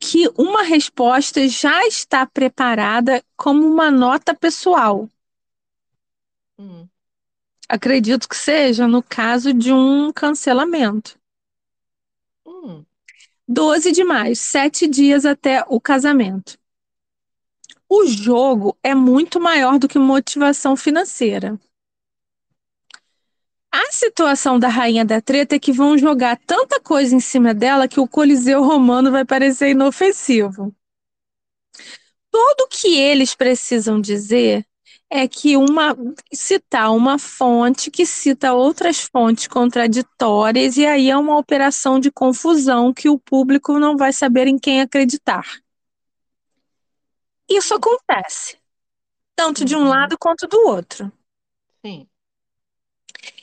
que uma resposta já está preparada como uma nota pessoal. Hum. Acredito que seja no caso de um cancelamento. Hum. 12 de maio, sete dias até o casamento. O jogo é muito maior do que motivação financeira. A situação da rainha da treta é que vão jogar tanta coisa em cima dela que o Coliseu Romano vai parecer inofensivo. Tudo que eles precisam dizer é que uma citar uma fonte que cita outras fontes contraditórias e aí é uma operação de confusão que o público não vai saber em quem acreditar. Isso acontece, tanto de um uhum. lado quanto do outro. Sim.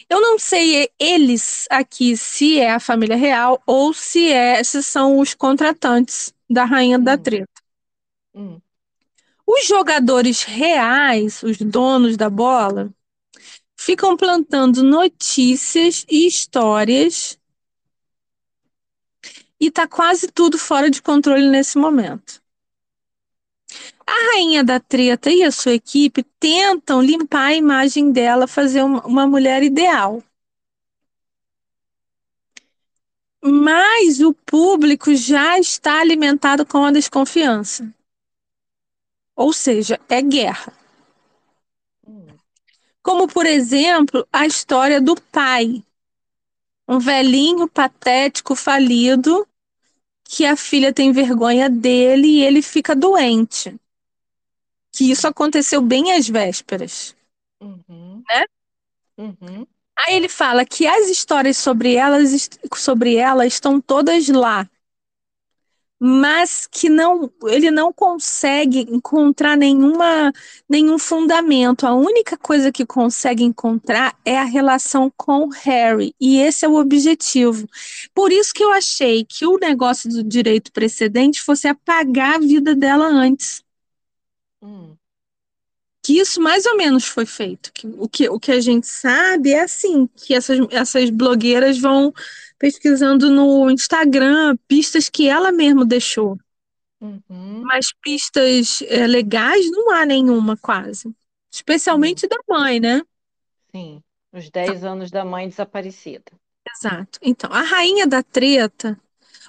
Eu não sei eles aqui se é a família real ou se é se são os contratantes da rainha hum. da treta. Hum. Os jogadores reais, os donos da bola, ficam plantando notícias e histórias e tá quase tudo fora de controle nesse momento. Rainha da treta e a sua equipe tentam limpar a imagem dela, fazer uma mulher ideal. Mas o público já está alimentado com a desconfiança. Ou seja, é guerra. Como, por exemplo, a história do pai. Um velhinho patético, falido, que a filha tem vergonha dele e ele fica doente que isso aconteceu bem às vésperas. Uhum. Né? Uhum. Aí ele fala que as histórias sobre elas, sobre ela estão todas lá, mas que não, ele não consegue encontrar nenhuma, nenhum fundamento. A única coisa que consegue encontrar é a relação com Harry, e esse é o objetivo. Por isso que eu achei que o negócio do direito precedente fosse apagar a vida dela antes. Hum. Que isso mais ou menos foi feito. Que, o, que, o que a gente sabe é assim, que essas, essas blogueiras vão pesquisando no Instagram pistas que ela mesma deixou. Uhum. Mas pistas é, legais não há nenhuma quase. Especialmente da mãe, né? Sim, os 10 tá. anos da mãe desaparecida. Exato. Então, a rainha da treta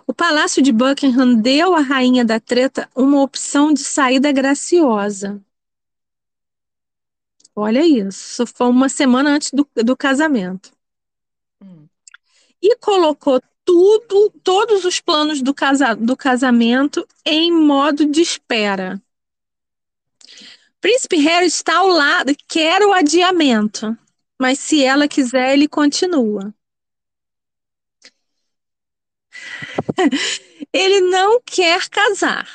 o Palácio de Buckingham deu à rainha da treta uma opção de saída graciosa. Olha isso, foi uma semana antes do, do casamento. Hum. E colocou tudo, todos os planos do, casa, do casamento em modo de espera. Príncipe Harry está ao lado, quer o adiamento, mas se ela quiser, ele continua. Ele não quer casar.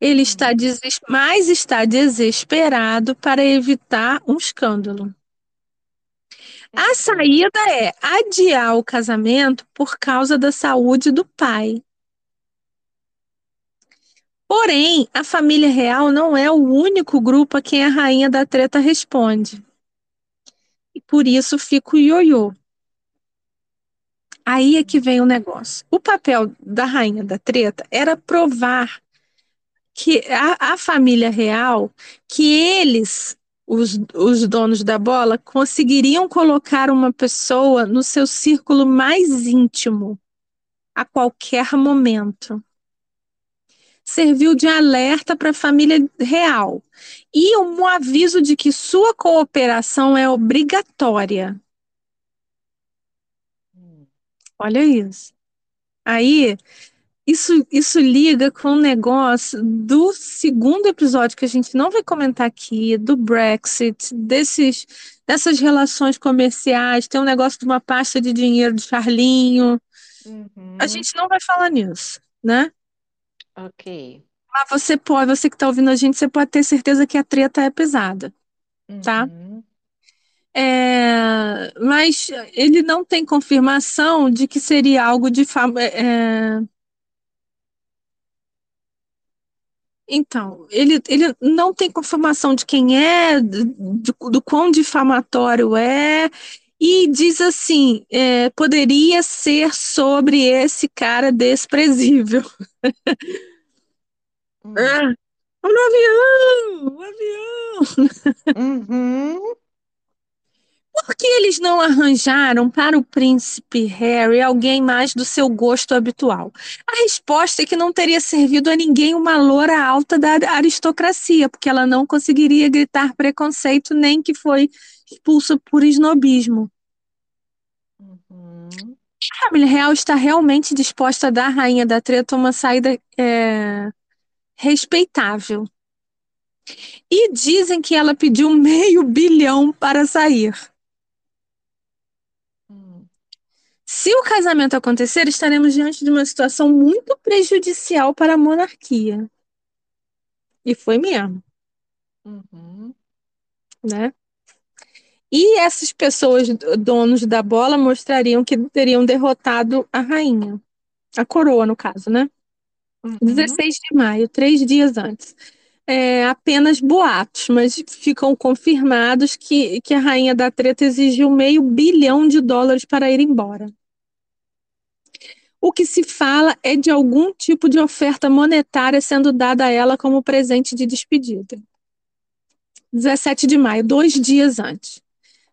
Ele está des... mais está desesperado para evitar um escândalo. A saída é adiar o casamento por causa da saúde do pai. Porém, a família real não é o único grupo a quem a rainha da treta responde. E por isso fica o ioiô. Aí é que vem o negócio. O papel da rainha da treta era provar que a, a família real, que eles, os, os donos da bola, conseguiriam colocar uma pessoa no seu círculo mais íntimo a qualquer momento. serviu de alerta para a família real e um aviso de que sua cooperação é obrigatória. Olha isso. Aí, isso, isso liga com o negócio do segundo episódio que a gente não vai comentar aqui, do Brexit, desses, dessas relações comerciais, tem um negócio de uma pasta de dinheiro de Charlinho. Uhum. A gente não vai falar nisso, né? Ok. Mas você pode, você que está ouvindo a gente, você pode ter certeza que a treta é pesada, tá? Uhum. É, mas ele não tem confirmação de que seria algo de é, Então, ele, ele não tem confirmação de quem é, do, do quão difamatório é, e diz assim: é, poderia ser sobre esse cara desprezível. Hum. Ah, no avião! O avião! Uhum. Por que eles não arranjaram para o príncipe Harry alguém mais do seu gosto habitual? A resposta é que não teria servido a ninguém uma loura alta da aristocracia, porque ela não conseguiria gritar preconceito nem que foi expulsa por esnobismo. Uhum. A família real está realmente disposta a dar à rainha da treta uma saída é, respeitável. E dizem que ela pediu meio bilhão para sair. Se o casamento acontecer, estaremos diante de uma situação muito prejudicial para a monarquia. E foi mesmo. Uhum. Né? E essas pessoas, donos da bola, mostrariam que teriam derrotado a rainha. A coroa, no caso, né? Uhum. 16 de maio, três dias antes. É, apenas boatos, mas ficam confirmados que, que a rainha da treta exigiu meio bilhão de dólares para ir embora. O que se fala é de algum tipo de oferta monetária sendo dada a ela como presente de despedida. 17 de maio, dois dias antes.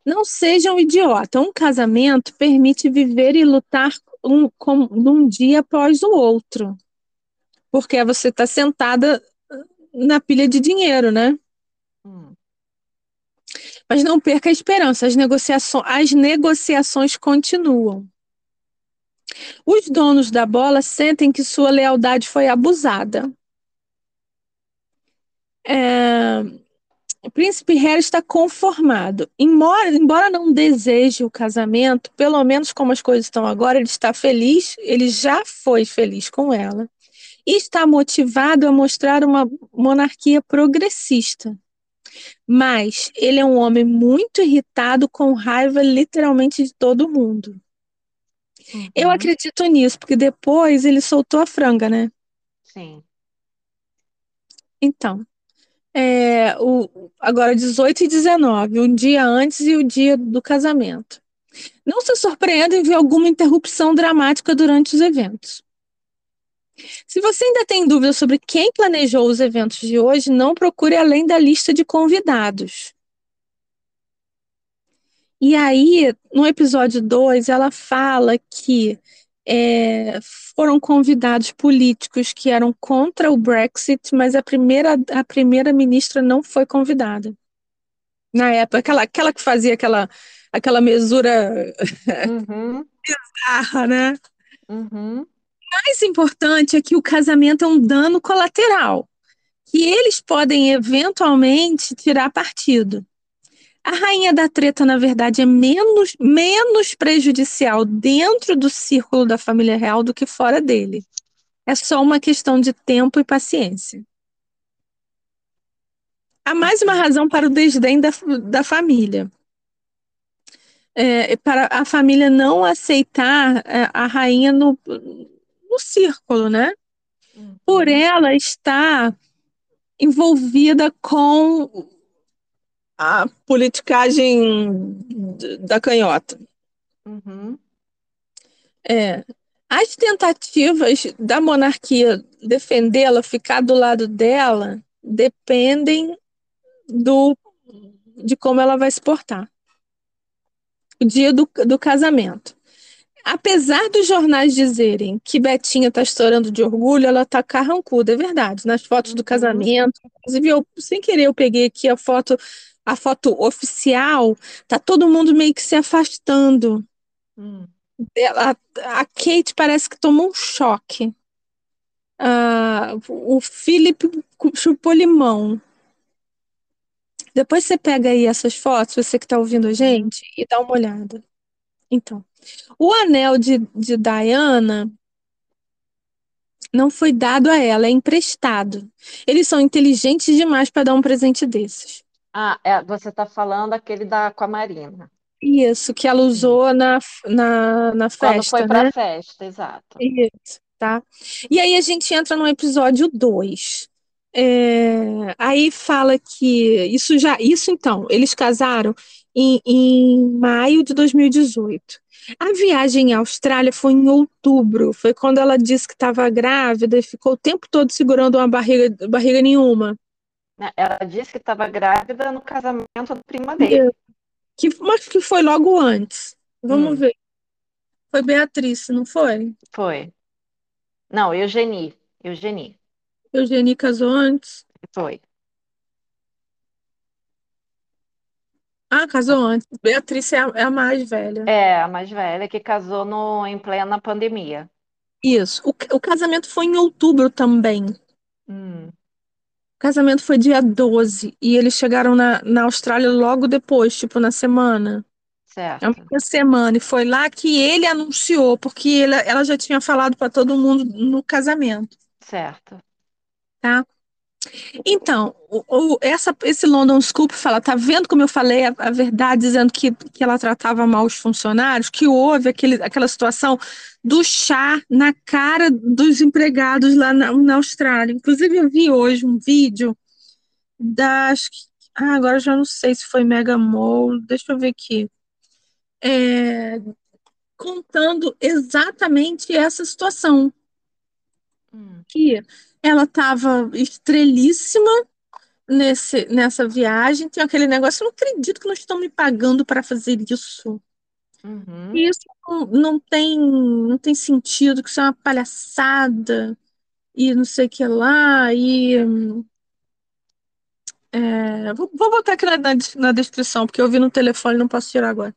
Não seja um idiota. Um casamento permite viver e lutar um, com, um dia após o outro. Porque você está sentada na pilha de dinheiro, né? Hum. Mas não perca a esperança, as negociações, as negociações continuam. Os donos da bola sentem que sua lealdade foi abusada. É, o príncipe Harry está conformado. Embora, embora não deseje o casamento, pelo menos como as coisas estão agora, ele está feliz, ele já foi feliz com ela e está motivado a mostrar uma monarquia progressista. Mas ele é um homem muito irritado, com raiva literalmente de todo mundo. Uhum. Eu acredito nisso, porque depois ele soltou a franga, né? Sim. Então, é, o, agora 18 e 19, um dia antes e o dia do casamento. Não se surpreenda em ver alguma interrupção dramática durante os eventos. Se você ainda tem dúvidas sobre quem planejou os eventos de hoje, não procure além da lista de convidados. E aí, no episódio 2, ela fala que é, foram convidados políticos que eram contra o Brexit, mas a primeira, a primeira ministra não foi convidada. Na época, aquela, aquela que fazia aquela, aquela mesura uhum. bizarra, né? Uhum mais importante é que o casamento é um dano colateral, que eles podem eventualmente tirar partido. A rainha da treta, na verdade, é menos, menos prejudicial dentro do círculo da família real do que fora dele. É só uma questão de tempo e paciência. Há mais uma razão para o desdém da, da família. É, para a família não aceitar é, a rainha no, no círculo, né? Uhum. Por ela estar envolvida com a politicagem da canhota. Uhum. É. As tentativas da monarquia defendê-la, ficar do lado dela, dependem do, de como ela vai se portar. O dia do, do casamento apesar dos jornais dizerem que Betinha tá estourando de orgulho, ela tá carrancuda, é verdade. Nas fotos do Uhum. casamento, inclusive eu, sem querer, eu peguei aqui a foto, a foto oficial, tá todo mundo meio que se afastando. Hum. Ela- a Kate parece que tomou um choque. Ah, o Philip chupou limão. Depois você pega aí essas fotos, você que está ouvindo a gente, e dá uma olhada. Então, o anel de, de Diana não foi dado a ela, é emprestado. Eles são inteligentes demais para dar um presente desses. Ah, é, você está falando aquele da com a Marina. Isso, que ela usou na, na, na Quando festa, foi para a né? festa, exato. Isso, tá? E aí a gente entra no episódio 2. É, aí fala que isso já, isso então, eles casaram em, em maio de 2018. A viagem à Austrália foi em outubro, foi quando ela disse que estava grávida e ficou o tempo todo segurando uma barriga, barriga nenhuma. Né, Ela disse que estava grávida no casamento da prima dele. Que, mas que foi logo antes. Vamos Hum. ver. Foi Beatriz, não foi? Foi. Não, Eugenie. Eugenie. Eugenie casou antes. Foi. Ah, casou antes. Beatriz é a, é a mais velha. É, a mais velha que casou no, em plena pandemia. Isso. O, o casamento foi em outubro também. Hum, O casamento foi dia 12 e eles chegaram na, na Austrália logo depois, tipo na semana. É certo. uma semana. E foi lá que ele anunciou, porque ele- ela já tinha falado para todo mundo no casamento, Certo. Tá? Então, o, o- essa, esse London Scoop fala, tá vendo como eu falei a, a verdade, dizendo que, que ela tratava mal os funcionários, que houve aquele, aquela situação do chá na cara dos empregados lá na, na Austrália. Inclusive, eu vi hoje um vídeo das. Ah, agora já não sei se foi Mega Mole, deixa eu ver aqui. É, contando exatamente essa situação Hum, que ela estava estrelíssima nesse, nessa viagem. Tem aquele negócio, eu não acredito que não estão me pagando para fazer isso. uhum, Isso não, não tem, não tem sentido, que isso é uma palhaçada e não sei o que lá. E é, vou, vou botar aqui na, na, na descrição, porque eu vi no telefone, não posso tirar agora.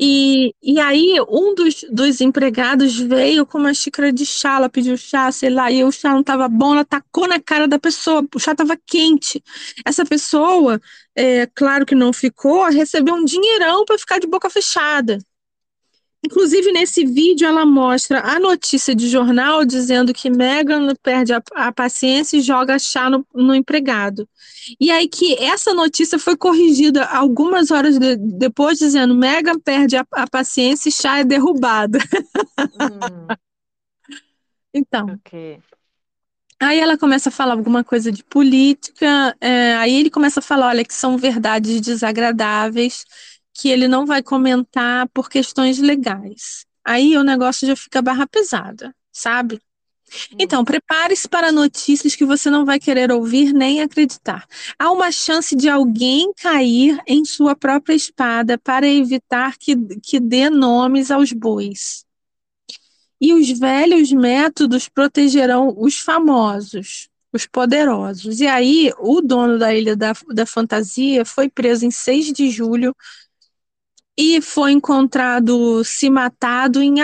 E, e aí, um dos, dos empregados veio com uma xícara de chá, ela pediu chá, sei lá, e o chá não estava bom, ela tacou na cara da pessoa, o chá estava quente. Essa pessoa, é, claro que não ficou, recebeu um dinheirão para ficar de boca fechada. Inclusive, nesse vídeo, ela mostra a notícia de jornal dizendo que Meghan perde a, a paciência e joga chá no, no empregado. E aí que essa notícia foi corrigida algumas horas de- depois, dizendo Meghan perde a, a paciência e chá é derrubado. hum, Então, ok. aí ela começa a falar alguma coisa de política, é, aí ele começa a falar, olha, que são verdades desagradáveis, que ele não vai comentar por questões legais. Aí o negócio já fica barra pesada, sabe? Hum, Então, prepare-se para notícias que você não vai querer ouvir nem acreditar. Há uma chance de alguém cair em sua própria espada para evitar que, que dê nomes aos bois. E os velhos métodos protegerão os famosos, os poderosos. E aí, o dono da Ilha da, da Fantasia foi preso em 6 de julho e foi encontrado se matado em,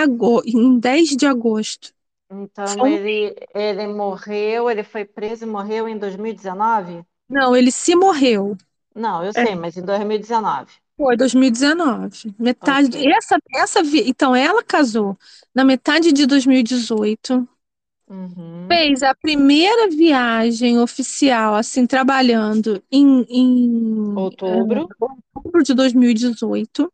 em 10 de agosto. Então Foi ele, ele morreu, ele foi preso e morreu em 2019? Não, ele se morreu. Não, eu É. sei, mas em 2019. Foi 2019. Metade. Ok. Essa, essa, então, ela casou na metade de 2018, Uhum, fez a primeira viagem oficial, assim, trabalhando em, em Outubro. outubro de 2018.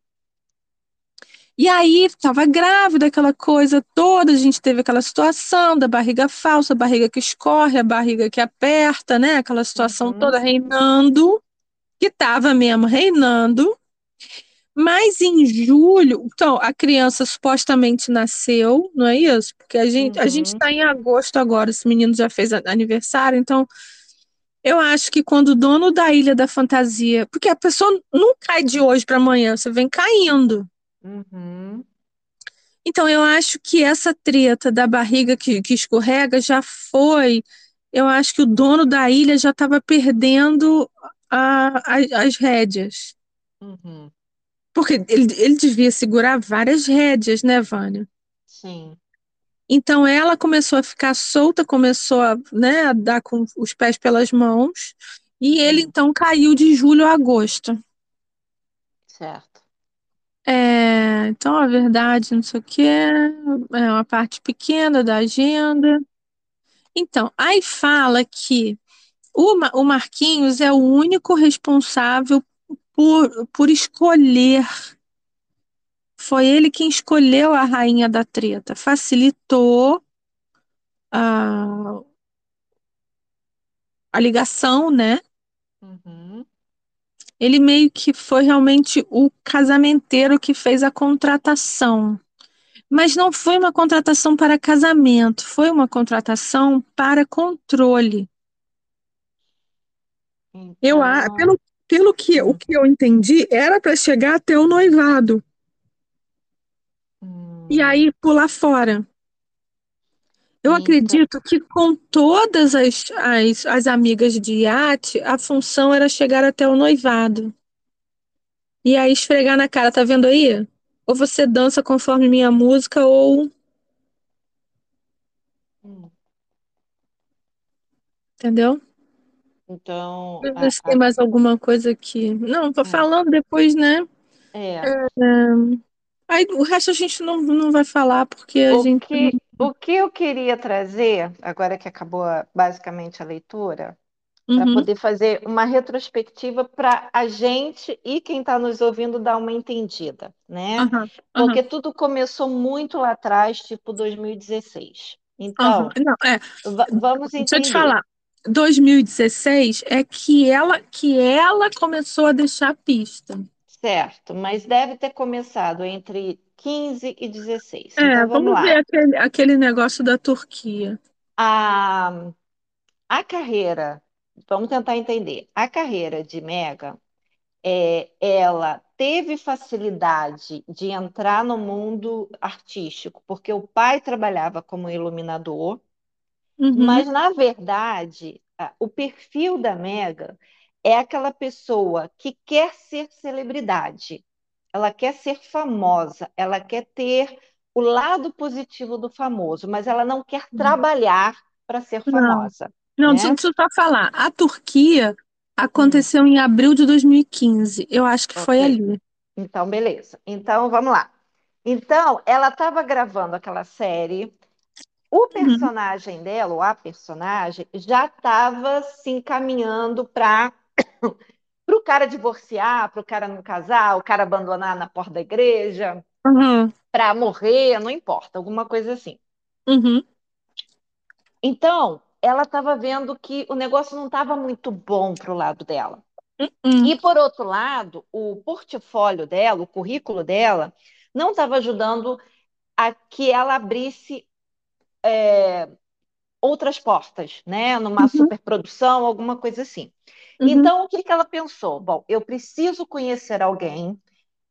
E aí estava grávida, aquela coisa toda, a gente teve aquela situação da barriga falsa, a barriga que escorre, a barriga que aperta, né? Aquela situação Uhum. toda reinando, que estava mesmo reinando. Mas em julho, então, a criança supostamente nasceu, não é isso? Porque a gente, a gente Uhum. está em agosto agora, esse menino já fez aniversário, então eu acho que quando o dono da Ilha da Fantasia, porque a pessoa não cai de hoje para amanhã, você vem caindo. Uhum. Então, eu acho que essa treta da barriga que, que escorrega já foi. Eu acho que o dono da ilha já estava perdendo a, a- as rédeas. Uhum, Porque ele, ele devia segurar várias rédeas, né, Vânia? sim, Então ela começou a ficar solta, começou a, né, a dar com os pés pelas mãos, e ele então caiu de julho a agosto. certo. É, então a verdade, não sei o quê, é uma parte pequena da agenda. Então, aí fala que o, o Marquinhos é o único responsável por, por escolher. Foi ele quem escolheu a rainha da treta, facilitou a, a ligação, né? Uhum, Ele meio que foi realmente o casamenteiro que fez a contratação. Mas não foi uma contratação para casamento, foi uma contratação para controle. Eu, então, pelo, pelo que, o que eu entendi, era para chegar até o noivado e hum, aí pular fora. Eu então, acredito que com todas as, as, as amigas de iate, a função era chegar até o noivado. E aí esfregar na cara, tá vendo aí? Ou você dança conforme minha música, ou. hum, Entendeu? então, Deixa eu ver a, se tem a- mais alguma coisa aqui. Não, tô hum, falando depois, né? é. Aí o resto a gente não, não vai falar, porque a O gente. que, o que eu queria trazer, agora que acabou basicamente a leitura, para Uhum, poder fazer uma retrospectiva para a gente e quem está nos ouvindo dar uma entendida, né? aham, aham, Porque tudo começou muito lá atrás, tipo 2016. aham. Então, Não, é, va- vamos deixa eu te entender, falar. 2016 é que ela que ela começou a deixar a pista. Certo? Mas deve ter começado entre 15 e 16. É, Então, vamos vamos ver aquele, aquele negócio da Turquia. A, a carreira, vamos tentar entender. A carreira de Megan é, ela teve facilidade de entrar no mundo artístico, porque o pai trabalhava como iluminador, Uhum, mas, na verdade, o perfil da Mega é aquela pessoa que quer ser celebridade, ela quer ser famosa, ela quer ter o lado positivo do famoso, mas ela não quer trabalhar para ser não. famosa, Não, deixa, né? deixa eu só falar. A Turquia aconteceu em abril de 2015. Eu acho que foi ok. ali. Então, beleza. Então, vamos lá. Então, ela estava gravando aquela série. O Uhum, personagem dela, ou a personagem, já estava se encaminhando para o cara divorciar, para o cara não casar, o cara abandonar na porta da igreja, uhum, para morrer, não importa, alguma coisa assim. uhum, Então, ela estava vendo que o negócio não estava muito bom para o lado dela. uhum, E, por outro lado, o portfólio dela, o currículo dela, não estava ajudando a que ela abrisse outras portas, né? Numa uhum, superprodução, alguma coisa assim. uhum, Então, o que que ela pensou? Bom, eu preciso conhecer alguém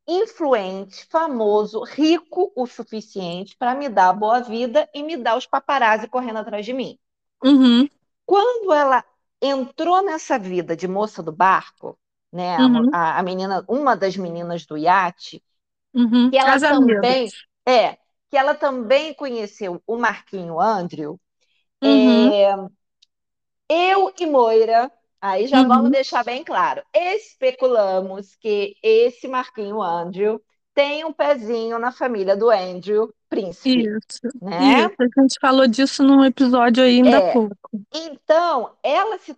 influente, famoso, rico o suficiente para me dar boa vida e me dar os paparazzi correndo atrás de mim. uhum, Quando ela entrou nessa vida de moça do barco, né, a, uhum, a- a menina, uma das meninas do iate, uhum. que ela As amigas. também é, que ela também conheceu o Marquinho Andrew, Uhum, Eu e Moira, aí já vamos uhum. deixar bem claro, especulamos que esse Marquinho Andrew tem um pezinho na família do Andrew Príncipe, Isso, né? isso. A gente falou disso num episódio ainda há É. pouco. Então, ela se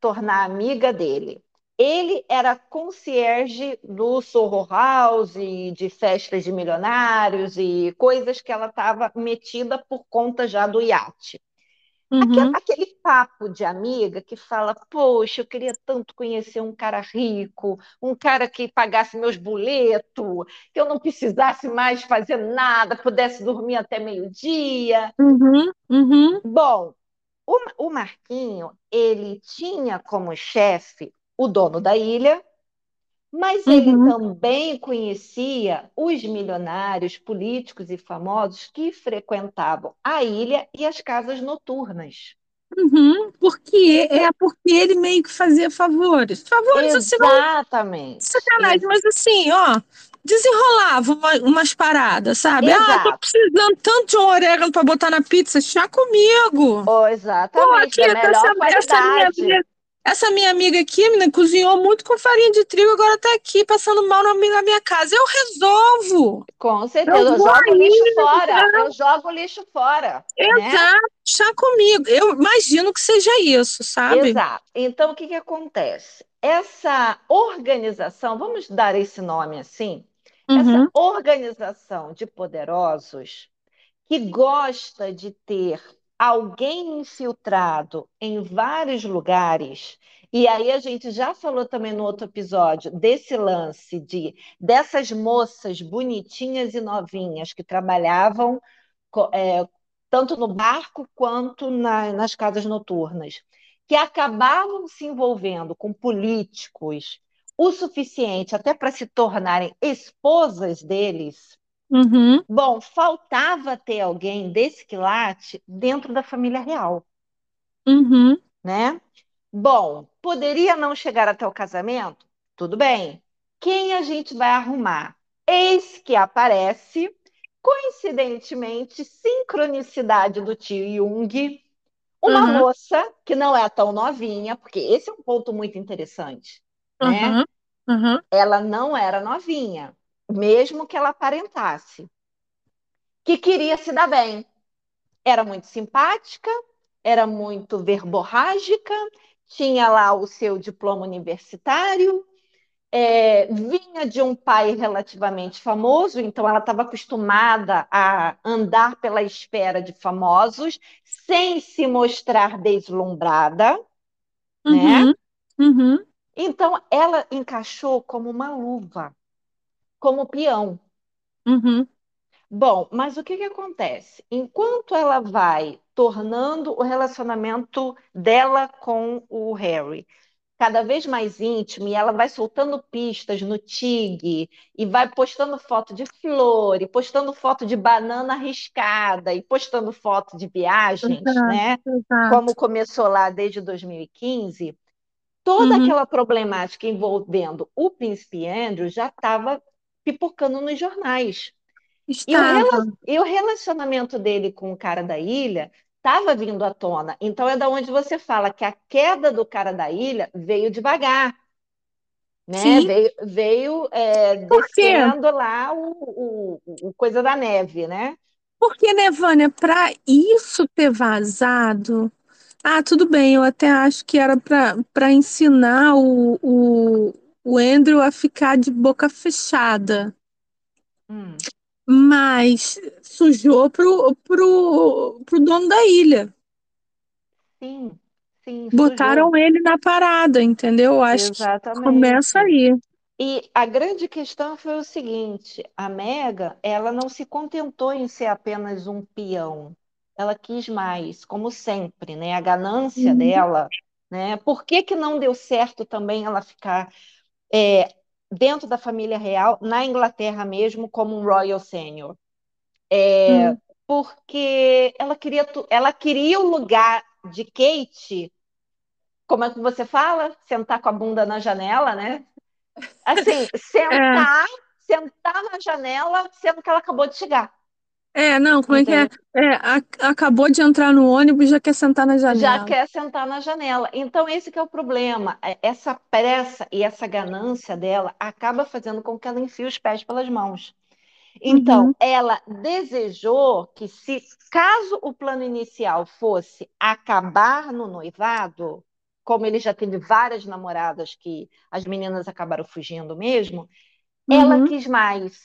tornar amiga dele. Ele era concierge do Soho House, e de festas de milionários e coisas que ela estava metida por conta já do iate. Aquele, Uhum, aquele papo de amiga que fala, poxa, eu queria tanto conhecer um cara rico, um cara que pagasse meus boletos, que eu não precisasse mais fazer nada, pudesse dormir até meio-dia. uhum, uhum, Bom, o, o Marquinho, ele tinha como chefe o dono da ilha Mas ele uhum. também conhecia os milionários, políticos e famosos que frequentavam a ilha e as casas noturnas. Uhum, porque é porque ele meio que fazia favores. Favores Exatamente. Assim, sacanagem, Exatamente. mas assim, ó, desenrolava uma, umas paradas, sabe? Exato. Ah, tô precisando tanto de um orégano para botar na pizza, chá comigo. Oh, exatamente, Pô, aqui, essa, essa, minha essa minha amiga aqui, menina, cozinhou muito com farinha de trigo, agora tá aqui passando mal na minha, na minha casa. Eu resolvo. Com certeza, eu, eu jogo aí, lixo fora. Eu jogo lixo fora. Né? Exato, né? chá comigo. Eu imagino que seja isso, sabe? Exato. Então, o que, que acontece? Essa organização, vamos dar esse nome assim, uhum. essa organização de poderosos que gosta de ter alguém infiltrado em vários lugares. E aí a gente já falou também no outro episódio desse lance de dessas moças bonitinhas e novinhas que trabalhavam é, tanto no barco quanto na, nas casas noturnas, que acabavam se envolvendo com políticos o suficiente até para se tornarem esposas deles Uhum. Bom, faltava ter alguém desse quilate dentro da família real. Uhum. Né? Bom, poderia não chegar até o casamento? Tudo bem. Quem a gente vai arrumar? Eis que aparece, coincidentemente, sincronicidade do tio Jung, uma uhum. moça que não é tão novinha, porque esse é um ponto muito interessante. Né? Uhum. Ela não era novinha mesmo que ela aparentasse, que queria se dar bem. Era muito simpática, era muito verborrágica, tinha lá o seu diploma universitário, é, vinha de um pai relativamente famoso, então ela estava acostumada a andar pela espera de famosos, sem se mostrar deslumbrada, uhum, né? Uhum. Então ela encaixou como uma luva como peão. Uhum. Bom, mas o que, que acontece? Enquanto ela vai tornando o relacionamento dela com o Harry cada vez mais íntimo e ela vai soltando pistas no TIG e vai postando foto de flor e postando foto de banana arriscada e postando foto de viagens, exato, né? Exato. Como começou lá desde 2015, toda uhum. aquela problemática envolvendo o príncipe Andrew já estava pipocando nos jornais. E o, e o, relacionamento dele com o cara da ilha estava vindo à tona. Então é da onde você fala que a queda do cara da ilha veio devagar. Né? Sim. Veio, veio é, descendo lá o, o, o, coisa da neve, né? Porque, né, Vânia, para isso ter vazado, ah, tudo bem, eu até acho que era para ensinar o, o, o Andrew a ficar de boca fechada. Hum. Mas sujou pro, pro, pro dono da ilha. Sim, sim. Botaram sujou. ele na parada, entendeu? Acho Exatamente. que começa aí. E a grande questão foi o seguinte: a Mega, ela não se contentou em ser apenas um peão. Ela quis mais, como sempre, né? A ganância uhum. dela, né? Por que, que não deu certo também ela ficar é, dentro da família real, na Inglaterra mesmo, como um Royal Senior. É, hum. Porque ela queria, ela queria o lugar de Kate, como é que você fala? Sentar com a bunda na janela, né? Assim, sentar, é. sentar na janela, sendo que ela acabou de chegar. É, não, como é que é? é a, acabou de entrar no ônibus já quer sentar na janela. Já quer sentar na janela. Então, esse que é o problema. É, essa pressa e essa ganância dela acaba fazendo com que ela enfie os pés pelas mãos. Então, uhum. ela desejou que, se caso o plano inicial fosse acabar no noivado, como ele já teve várias namoradas que as meninas acabaram fugindo mesmo, uhum. ela quis mais.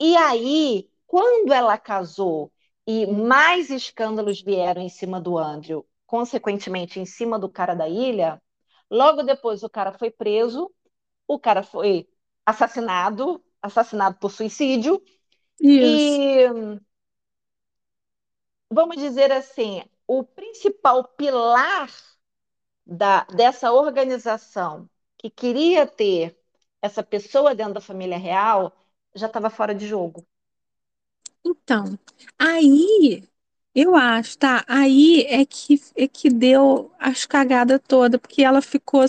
E aí quando ela casou e mais escândalos vieram em cima do Andrew, consequentemente em cima do cara da ilha, logo depois o cara foi preso, o cara foi assassinado, assassinado por suicídio. Isso. E vamos dizer assim, o principal pilar da, dessa organização que queria ter essa pessoa dentro da família real já estava fora de jogo. Então, aí eu acho, tá? Aí é que é que deu as cagadas toda, porque ela ficou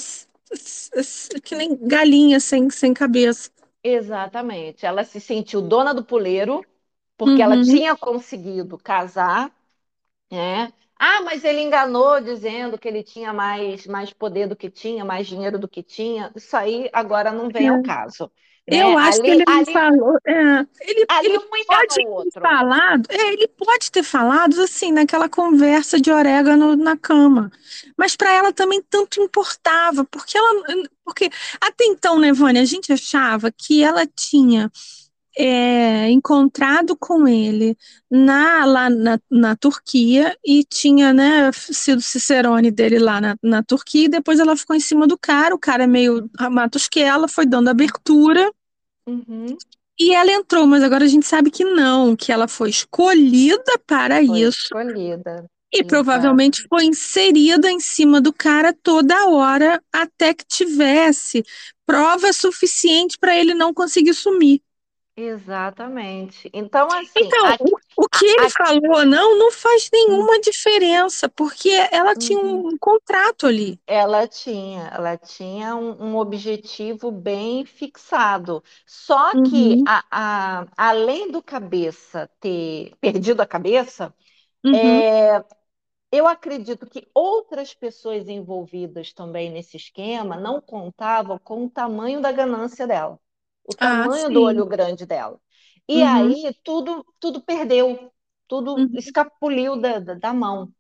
que nem galinha sem, sem cabeça. Exatamente. Ela se sentiu dona do puleiro, porque uhum. ela tinha conseguido casar, né? Ah, mas ele enganou dizendo que ele tinha mais, mais poder do que tinha, mais dinheiro do que tinha. Isso aí agora não vem é. ao caso. Né? Eu acho ali, que ele ali, falou. É, ele, ele pode ter falado. É, ele pode ter falado assim naquela conversa de orégano na cama. Mas para ela também tanto importava, porque ela, porque até então, né, Vânia, a gente achava que ela tinha é, encontrado com ele na, lá na, na Turquia e tinha né, sido Cicerone dele lá na, na Turquia, e depois ela ficou em cima do cara, o cara é meio matos que ela, foi dando abertura. Uhum. E ela entrou, mas agora a gente sabe que não, que ela foi escolhida para foi isso. Escolhida. E Exato. provavelmente foi inserida em cima do cara toda hora até que tivesse prova suficiente para ele não conseguir sumir. Exatamente. Então, assim. Então, aqui, o que ele aqui... falou não, não faz nenhuma hum. diferença, porque ela tinha uhum. um contrato ali. Ela tinha, ela tinha um, um objetivo bem fixado. Só uhum. que, a, a, além do cabeça ter perdido a cabeça, uhum. é, eu acredito que outras pessoas envolvidas também nesse esquema não contavam com o tamanho da ganância dela o ah, tamanho ah, do olho grande dela. E uhum. aí tudo, tudo perdeu, tudo uhum. escapuliu da, da, da mão,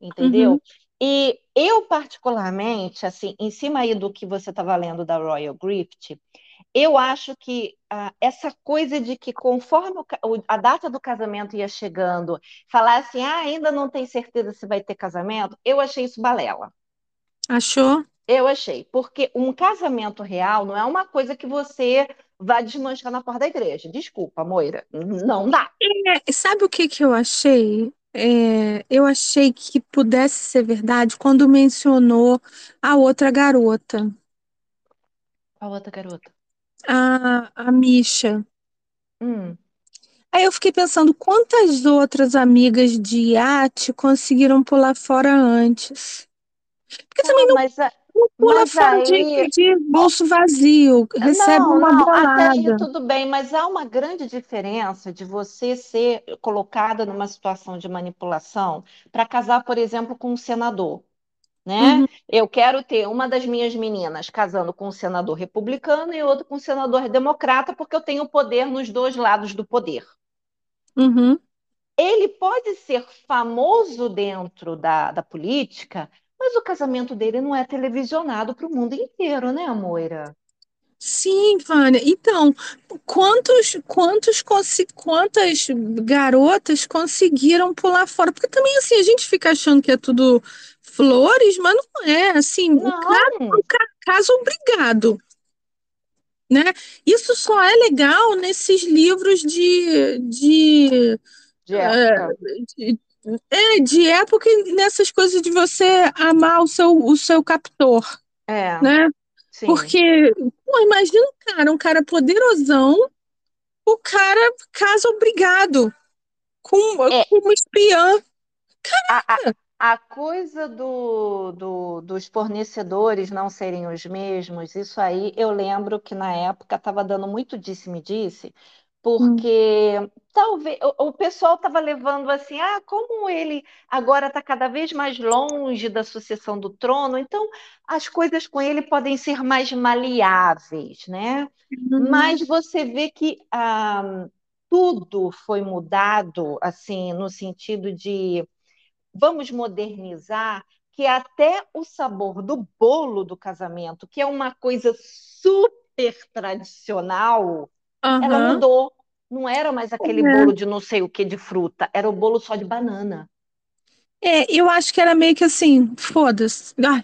entendeu? Uhum. E eu, particularmente, assim, em cima aí do que você estava lendo da Royal Grift, eu acho que ah, essa coisa de que conforme o, a data do casamento ia chegando, falar assim, ah, ainda não tem certeza se vai ter casamento, eu achei isso balela. Achou? Eu achei, porque um casamento real não é uma coisa que você vai desmanchar na porta da igreja. Desculpa, Moira, não dá. É, sabe o que, que eu achei? É, eu achei que pudesse ser verdade quando mencionou a outra garota. A outra garota? A, a Misha. Hum. Aí eu fiquei pensando quantas outras amigas de iate conseguiram pular fora antes. Porque também ah, não, mas a, pula mas fora aí... de, de, bolso vazio, recebe não, uma não, bolada. Até aí tudo bem, mas há uma grande diferença de você ser colocada numa situação de manipulação para casar, por exemplo, com um senador. Né? Uhum. Eu quero ter uma das minhas meninas casando com um senador republicano e outra com um senador democrata, porque eu tenho poder nos dois lados do poder. Uhum. Ele pode ser famoso dentro da, da política, mas o casamento dele não é televisionado para o mundo inteiro, né, Moira? Sim, Vânia. Então, quantos, quantos, quantas garotas conseguiram pular fora? Porque também, assim, a gente fica achando que é tudo flores, mas não é. Assim, não. o caso, o caso obrigado. Né? Isso só é legal nesses livros de, de, de, época. É, de, é, de época nessas coisas de você amar o seu, o seu captor. É. Né? Sim. Porque, pô, imagina um cara, um cara poderosão, o cara casa obrigado com, é. com uma espiã. Caraca! A, a, a coisa do, do, dos fornecedores não serem os mesmos, isso aí eu lembro que na época estava dando muito disse-me-disse, porque hum. talvez o, o pessoal estava levando assim, ah, como ele agora está cada vez mais longe da sucessão do trono, então as coisas com ele podem ser mais maleáveis, né? Uhum. Mas você vê que ah, tudo foi mudado, assim, no sentido de vamos modernizar, que até o sabor do bolo do casamento, que é uma coisa super tradicional, Uhum. Ela mudou. Não era mais aquele uhum. bolo de não sei o que de fruta, era o bolo só de banana. É, eu acho que era meio que assim, foda-se. Ah,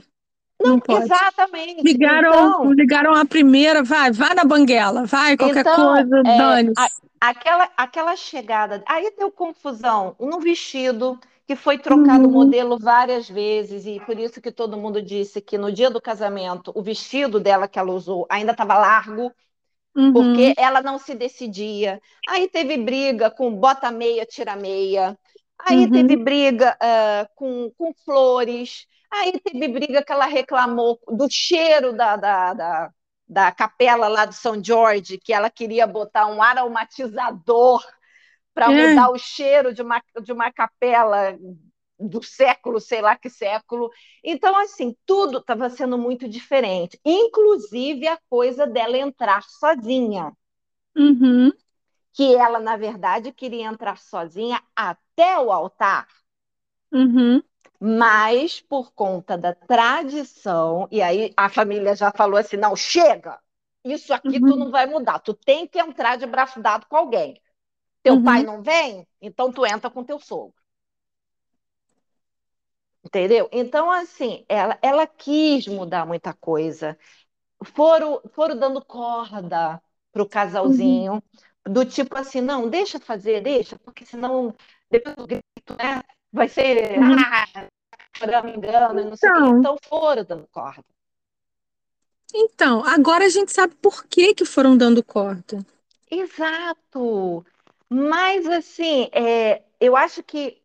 não, não exatamente. Ligaram, então, ligaram a primeira, vai, vai na banguela, vai, qualquer então, coisa, é, dane Aquela, aquela chegada, aí deu confusão no vestido, que foi trocado o uhum. modelo várias vezes, e por isso que todo mundo disse que no dia do casamento o vestido dela que ela usou ainda estava largo, uhum. porque ela não se decidia. Aí teve briga com bota meia, tira meia. Aí uhum. teve briga uh, com, com flores. Aí teve briga que ela reclamou do cheiro da, da, da, da capela lá do São Jorge, que ela queria botar um aromatizador para é. mudar o cheiro de uma, de uma capela do século, sei lá que século. Então, assim, tudo estava sendo muito diferente, inclusive a coisa dela entrar sozinha. Uhum. Que ela, na verdade, queria entrar sozinha até o altar. Uhum. Mas, por conta da tradição, e aí a família já falou assim: não, chega, isso aqui uhum. tu não vai mudar, tu tem que entrar de braço dado com alguém. Teu uhum. pai não vem? Então tu entra com teu sogro. Entendeu? Então, assim, ela, ela quis mudar muita coisa. Foram, foram dando corda para o casalzinho, uhum. do tipo assim, não, deixa fazer, deixa, porque senão depois do grito, né? Vai ser uhum. ah, me engano, não sei o quê. Então, então foram dando corda. Então, agora a gente sabe por que, que foram dando corda. Exato. Mas, assim, é, eu acho que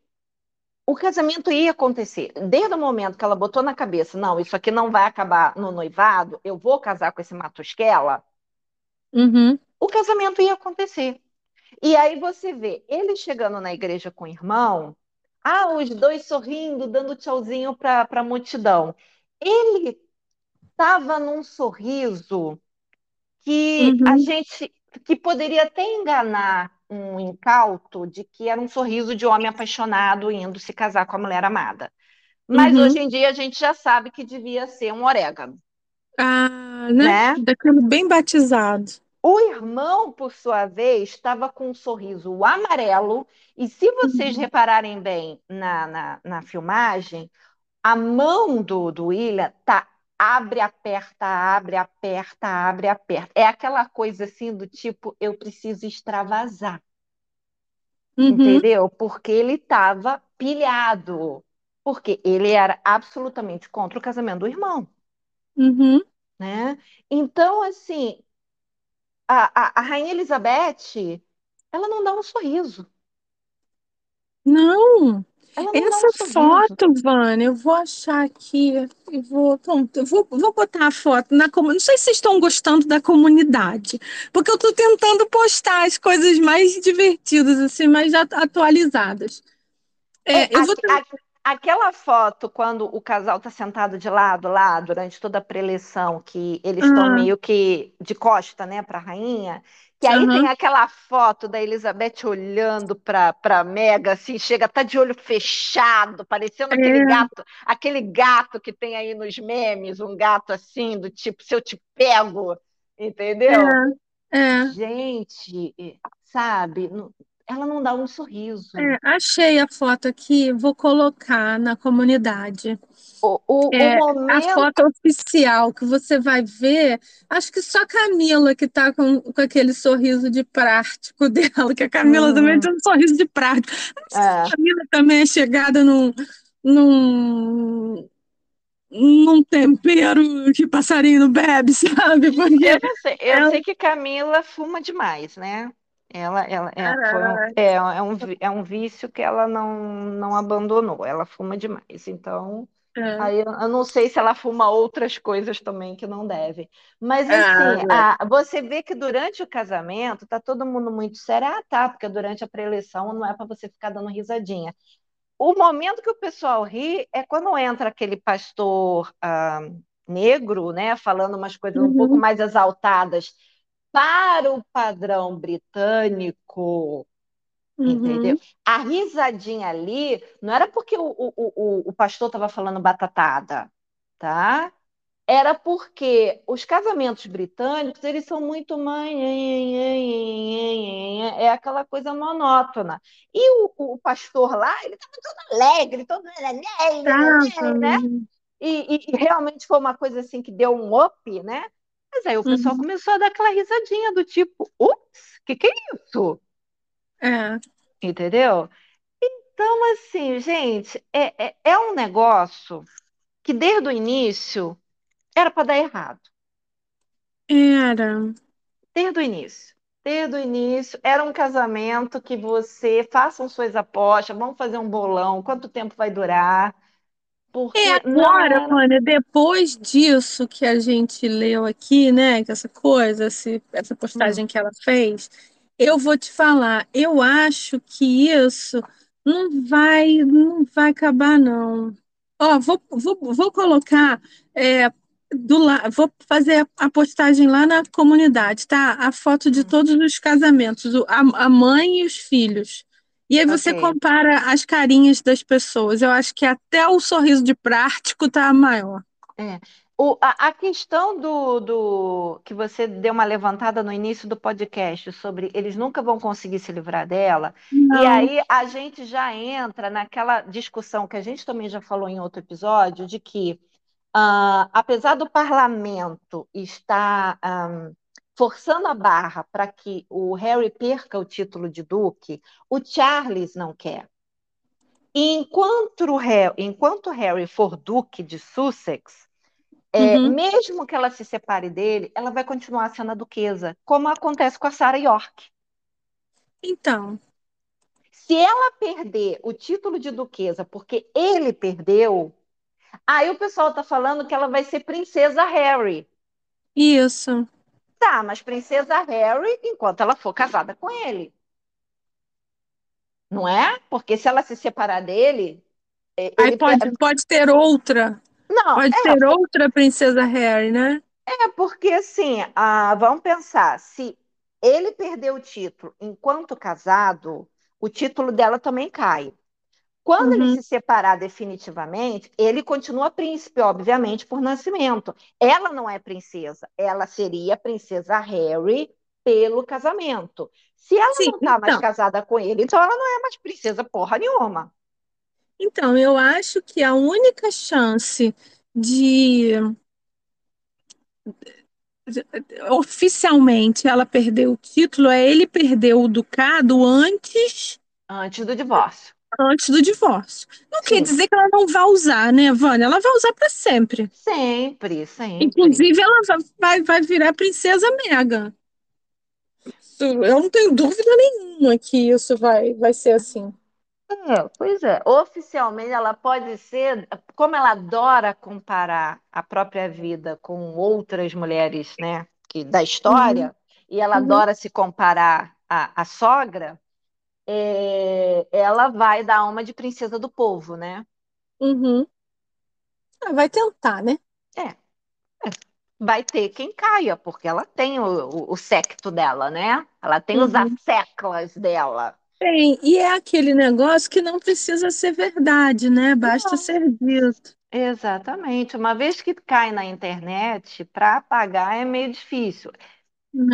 o casamento ia acontecer. Desde o momento que ela botou na cabeça, não, isso aqui não vai acabar no noivado, eu vou casar com esse Matusquela, uhum. o casamento ia acontecer. E aí você vê ele chegando na igreja com o irmão, ah, os dois sorrindo, dando tchauzinho para a multidão. Ele estava num sorriso que uhum. a gente que poderia até enganar um incauto de que era um sorriso de homem apaixonado indo se casar com a mulher amada. Mas uhum. hoje em dia a gente já sabe que devia ser um orégano. Ah, né? né? Daquele bem batizado. O irmão, por sua vez, estava com um sorriso amarelo, e se vocês uhum. repararem bem na, na, na, filmagem, a mão do, do William tá abre, aperta, abre, aperta, abre, aperta. É aquela coisa assim do tipo, eu preciso extravasar. Uhum. Entendeu? Porque ele estava pilhado. Porque ele era absolutamente contra o casamento do irmão. Uhum. Né? Então, assim, a, a, a Rainha Elizabeth, ela não dá um sorriso. Não. Essa foto, Vânia, eu vou achar aqui, eu vou, eu vou, vou botar a foto na comunidade. Não sei se vocês estão gostando da comunidade, porque eu estou tentando postar as coisas mais divertidas, assim, mais atualizadas. É, é, eu vou Aquela foto, quando o casal está sentado de lado lá, durante toda a preleção, que eles estão ah. meio que de costa, né, para a rainha, que aí uhum. tem aquela foto da Elizabeth olhando para para Mega, assim, chega tá de olho fechado, parecendo é. aquele gato, aquele gato que tem aí nos memes, um gato assim, do tipo, se eu te pego, entendeu? É. é. Gente, sabe, ela não dá um sorriso. É, achei a foto aqui, vou colocar na comunidade. O, o, é, o momento... A foto oficial que você vai ver, acho que só a Camila que está com, com aquele sorriso de prático dela, que a Camila hum. também tem um sorriso de prático. É. A Camila também é chegada num, num, num tempero que passarinho bebe, sabe? Porque eu, sei, eu ela... sei que Camila fuma demais, né? Ela, ela é, um, é, é, um, é um vício que ela não, não abandonou. Ela fuma demais. Então, é. aí eu, eu não sei se ela fuma outras coisas também que não deve. Mas, assim, ah, a, você vê que durante o casamento tá todo mundo muito sério. Ah, tá, porque durante a preleção não é para você ficar dando risadinha. O momento que o pessoal ri é quando entra aquele pastor ah, negro, né, falando umas coisas uhum. um pouco uhum. mais exaltadas para o padrão britânico, uhum. entendeu? A risadinha ali não era porque o, o, o, o pastor estava falando batatada, tá? Era porque os casamentos britânicos eles são muito é aquela coisa monótona. E o, o pastor lá, ele estava todo alegre, todo né? E, e, e realmente foi uma coisa assim que deu um up, né? Mas aí o pessoal uhum. começou a dar aquela risadinha do tipo, ups, o que, que é isso? É. Entendeu? Então, assim, gente, é, é, é um negócio que desde o início era para dar errado. Era. Desde o início. Desde o início, era um casamento que você façam suas apostas, vamos fazer um bolão, quanto tempo vai durar? É Porque não agora, era. Vânia, depois disso que a gente leu aqui, né, que essa coisa, esse- essa Hum, postagem que ela fez, eu vou te falar, eu acho que isso não vai, não vai acabar, não. Ó, vou, vou, vou colocar, é, do la... vou fazer a postagem lá na comunidade, tá? A foto de hum, todos os casamentos, a, a mãe e os filhos. E aí você ok. compara as carinhas das pessoas. Eu acho que até o sorriso de prático tá maior. É. O, a, a questão do, do que você deu uma levantada no início do podcast sobre eles nunca vão conseguir se livrar dela, e Não. aí a gente já entra naquela discussão que a gente também já falou em outro episódio, de que ah, apesar do parlamento estar ah, forçando a barra para que o Harry perca o título de duque, o Charles não quer. E enquanto o Harry, enquanto o Harry for duque de Sussex, é, Uhum. mesmo que ela se separe dele, ela vai continuar sendo a duquesa, como acontece com a Sarah York. Então, Se ela perder o título de duquesa porque ele perdeu, aí o pessoal tá falando que ela vai ser princesa Harry. isso. Tá, mas princesa Harry enquanto ela for casada com ele. Não é? Porque se ela se separar dele, é, Aí pode, pode ter outra. Não, Pode ter outra princesa Harry, né? É porque assim, ah, vamos pensar, se ele perdeu o título enquanto casado, o título dela também cai. Quando ele Uhum. se separar definitivamente, ele continua príncipe, obviamente, por nascimento. Ela não é princesa, ela seria princesa Harry pelo casamento. Se ela Sim, não está mais então. casada com ele, então ela não é mais princesa porra nenhuma. Então, eu acho que a única chance de oficialmente ela perder o título é ele perder o ducado antes Antes do divórcio. Antes do divórcio. Não quer Sim, dizer que ela não vai usar, né, Vânia? Ela vai usar para sempre. sempre, sempre. Inclusive, ela va- vai, vai virar princesa. Isso- Eu não tenho dúvida nenhuma que isso vai, vai ser assim. É, pois é. Oficialmente ela pode ser, como ela adora comparar a própria vida com outras mulheres, né, que, da Uhum, história, e ela uhum, adora se comparar à, à sogra, é, ela vai dar uma de princesa do povo, né? uhum. Ah, vai tentar, né? É, vai ter quem caia, porque ela tem o, o, o secto dela, né? Ela tem os Uhum. asseclas dela. Tem, e é aquele negócio que não precisa ser verdade, né? Basta Não. ser dito. Exatamente. Uma vez que cai na internet, para apagar é meio difícil.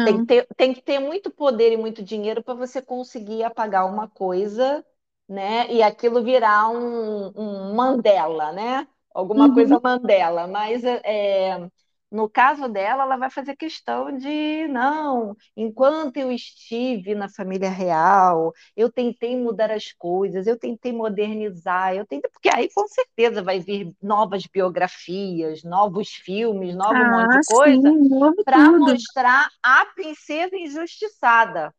Tem que ter, tem que ter muito poder e muito dinheiro para você conseguir apagar uma coisa, né? E aquilo virar um, um Mandela, né? Alguma Uhum. coisa Mandela. Mas é, no caso dela, ela vai fazer questão de, não, enquanto eu estive na família real, eu tentei mudar as coisas, eu tentei modernizar, eu tentei, porque aí com certeza vai vir novas biografias, novos filmes, novo monte de Ah, coisa para mostrar a princesa injustiçada.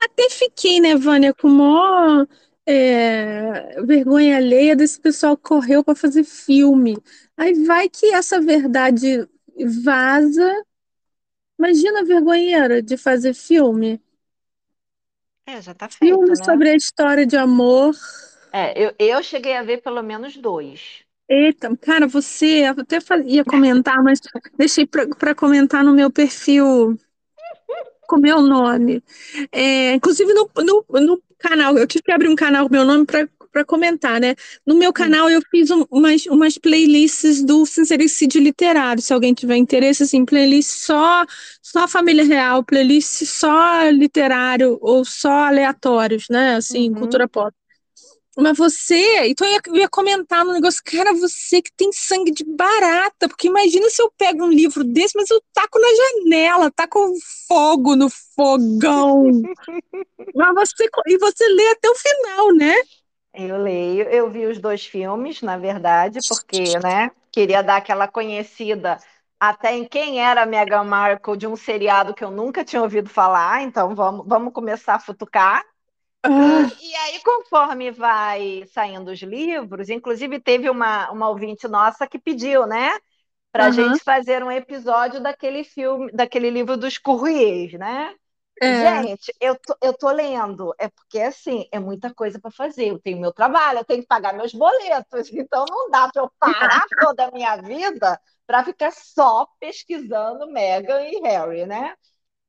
Até fiquei, né, Vânia, com maior é, vergonha alheia desse pessoal que correu para fazer filme. Aí vai que essa verdade vaza. Imagina a vergonheira de fazer filme. É, já tá Filme feito, né? sobre a história de amor. É, eu, eu cheguei a ver pelo menos dois. Eita, cara, você eu até ia comentar, mas deixei para comentar no meu perfil com meu nome. É, inclusive no, no, no canal, eu tive que abrir um canal com meu nome para comentar, né? No meu canal eu fiz um- umas, umas playlists do Sincericídio Literário, se alguém tiver interesse, assim, playlist só, só família real, playlist só literário ou só aleatórios, né? Assim, Uhum. cultura pop. Mas você, então eu ia, eu ia comentar no negócio, cara, você que tem sangue de barata, porque imagina se eu pego um livro desse, mas eu taco na janela, taco fogo no fogão. Mas você, e você lê até o final, né? Eu leio, eu vi os dois filmes, na verdade, porque, né, queria dar aquela conhecida até em quem era a Meghan Markle de um seriado que eu nunca tinha ouvido falar, então vamos, vamos começar a futucar. Ah, E, e aí, conforme vai saindo os livros, inclusive teve uma, uma ouvinte nossa que pediu, né, para a aham, gente fazer um episódio daquele filme, daquele livro dos Courriers, né? É, Gente, eu tô, eu tô lendo, é porque assim, é muita coisa para fazer. Eu tenho meu trabalho, eu tenho que pagar meus boletos, então não dá para eu parar toda a minha vida para ficar só pesquisando Meghan e Harry, né?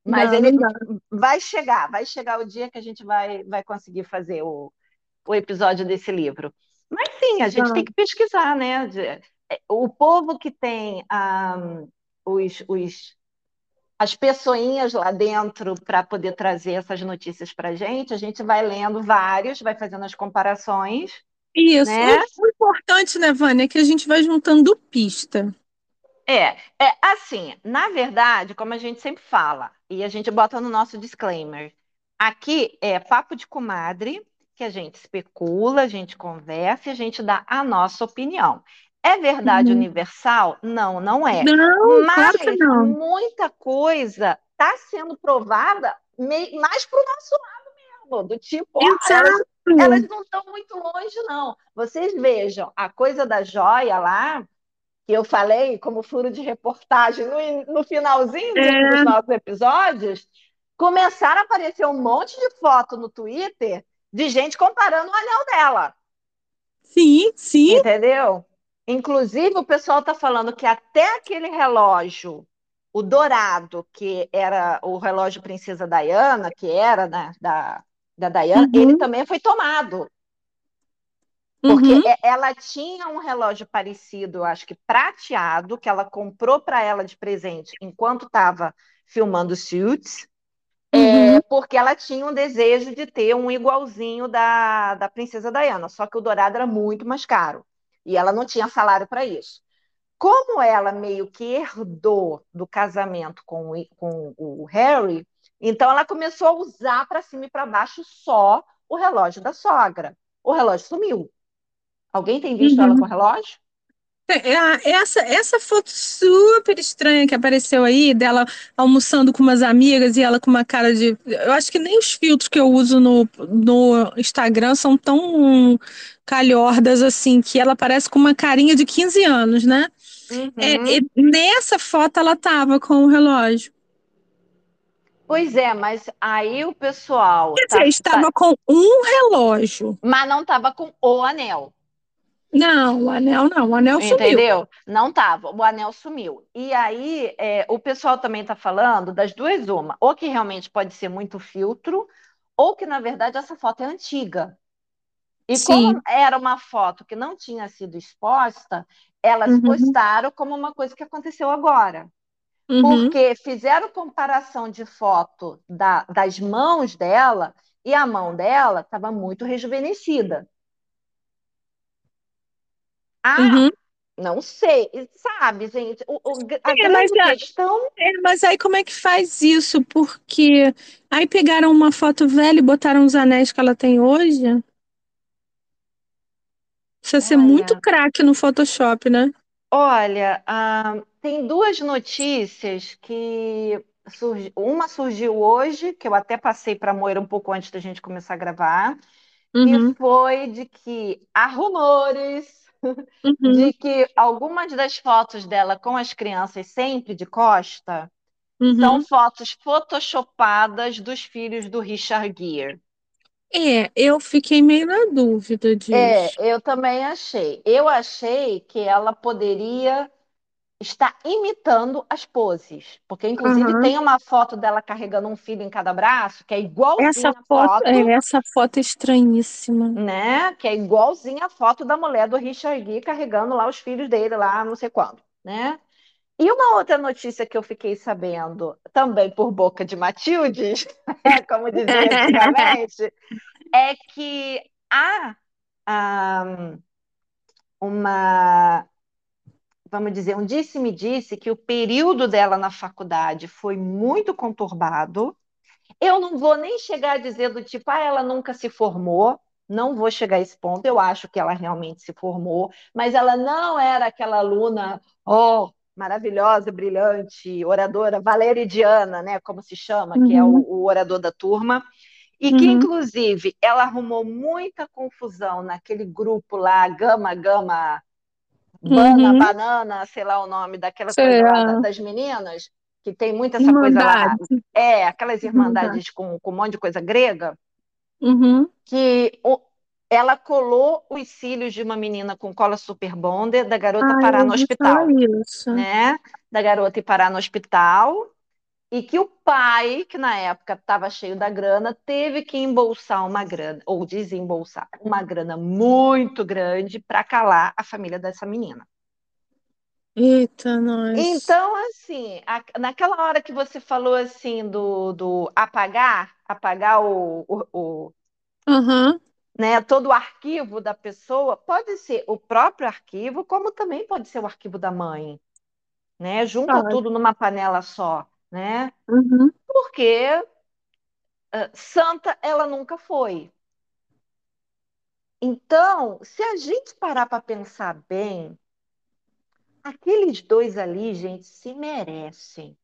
Mas não, ele não vai chegar, vai chegar o dia que a gente vai, vai conseguir fazer o, o episódio desse livro. Mas sim, a gente tem Não. que pesquisar, né? É, O povo que tem ah, os, os as pessoinhas lá dentro para poder trazer essas notícias para a gente, a gente vai lendo vários, vai fazendo as comparações, Isso. Né? o importante, né, Vânia, é que a gente vai juntando pista. É, é assim, na verdade, como a gente sempre fala, e a gente bota no nosso disclaimer, aqui é papo de comadre, que a gente especula, a gente conversa e a gente dá a nossa opinião. É verdade Uhum. universal? Não, não é. Não, claro que Mas não. muita coisa está sendo provada mais para o nosso lado mesmo, do tipo, ó, elas, elas não estão muito longe, não. Vocês vejam, a coisa da joia lá, que eu falei como furo de reportagem no, no finalzinho dos É, nossos episódios, começaram a aparecer um monte de foto no Twitter de gente comparando o anel dela. sim, sim. Entendeu? Inclusive, o pessoal está falando que até aquele relógio, o dourado, que era o relógio Princesa Diana, que era né, da, da Diana, ele Uhum, também foi tomado. Porque uhum, e- ela tinha um relógio parecido, eu acho que prateado, que ela comprou para ela de presente enquanto estava filmando Suits, uhum, é, porque ela tinha um desejo de ter um igualzinho da, da Princesa Diana, só que o dourado era muito mais caro. E ela não tinha salário para isso. Como ela meio que herdou do casamento com, o- com o Harry, então ela começou a usar para cima e para baixo só o relógio da sogra. O relógio sumiu. Alguém tem visto ela com uhum. o relógio? É, a- Essa, essa foto super estranha que apareceu aí, dela almoçando com umas amigas e ela com uma cara de. Eu acho que nem os filtros que eu uso no, no Instagram são tão calhordas assim, que ela parece com uma carinha de 15 anos, né? É, Uhum. e nessa foto ela tava com o relógio. Pois é, mas aí o pessoal Quer dizer, tá, tá- estava com um relógio. mas não estava com o anel. Não, o anel não, o anel sumiu. Entendeu? Não tava, o anel sumiu. E aí, é, o pessoal também está falando das duas, uma, ou que realmente pode ser muito filtro, ou que na verdade essa foto é antiga. E como Sim. era uma foto que não tinha sido exposta, elas Uhum, postaram como uma coisa que aconteceu agora. uhum, Porque fizeram comparação de foto da- das mãos dela e a mão dela estava muito rejuvenescida. Ah, uhum. Não sei, sabe, gente, o- o- a É, mas, grande a- questão é, mas aí como é que faz isso? Porque aí pegaram uma foto velha e botaram os anéis que ela tem hoje. Precisa ser muito Olha, craque no Photoshop, né? olha, ah, tem duas notícias que surgi- uma surgiu hoje, que eu até passei para Moira um pouco antes da gente começar a gravar, que Uhum, foi de que há rumores uhum, de que algumas das fotos dela com as crianças sempre de costa são uhum. fotos photoshopadas dos filhos do Richard Gere. É, eu fiquei meio na dúvida É, disso. eu também achei. Eu achei que ela poderia estar imitando as poses, porque inclusive Aham. tem uma foto dela carregando um filho em cada braço, que é Essa igualzinha a foto, é, foto, essa foto é estranhíssima. né? Que é igualzinha a foto da mulher do Richard Gere carregando lá os filhos dele lá, não sei quando, né? E uma outra notícia que eu fiquei sabendo, também por boca de Matildes, como dizia antigamente, é que há ah, uma vamos dizer, um disse-me-disse que o período dela na faculdade foi muito conturbado. Eu não vou nem chegar a dizer do tipo, ah, ela nunca se formou, não vou chegar a esse ponto, eu acho que ela realmente se formou, mas ela não era aquela aluna, oh, maravilhosa, brilhante, oradora valeridiana, né, como se chama, uhum. que é o, uhum. o, orador da turma, e que, uhum. inclusive, ela arrumou muita confusão naquele grupo lá, Gama, Gama, Bana, uhum. Banana, sei lá o nome daquela coisa das meninas, que tem muita essa Irmandade. coisa lá. É, aquelas irmandades com, com um monte de coisa grega. Uhum. Que o, ela colou os cílios de uma menina com cola super bonder, da garota Ai, parar no hospital. Isso. Né? Da garota ir parar no hospital. E que o pai, que na época estava cheio da grana, teve que embolsar uma grana, ou desembolsar uma grana muito grande para calar a família dessa menina. Eita, nós. Então, assim, a, naquela hora que você falou assim do, do apagar, apagar o, o, o uhum. Né, todo o arquivo da pessoa, pode ser o próprio arquivo, como também pode ser o arquivo da mãe. Né? Junta ah. tudo numa panela só, né? Uhum. Porque uh, santa ela nunca foi. Então, se a gente parar para pensar bem, Aqueles dois ali, gente, se merecem.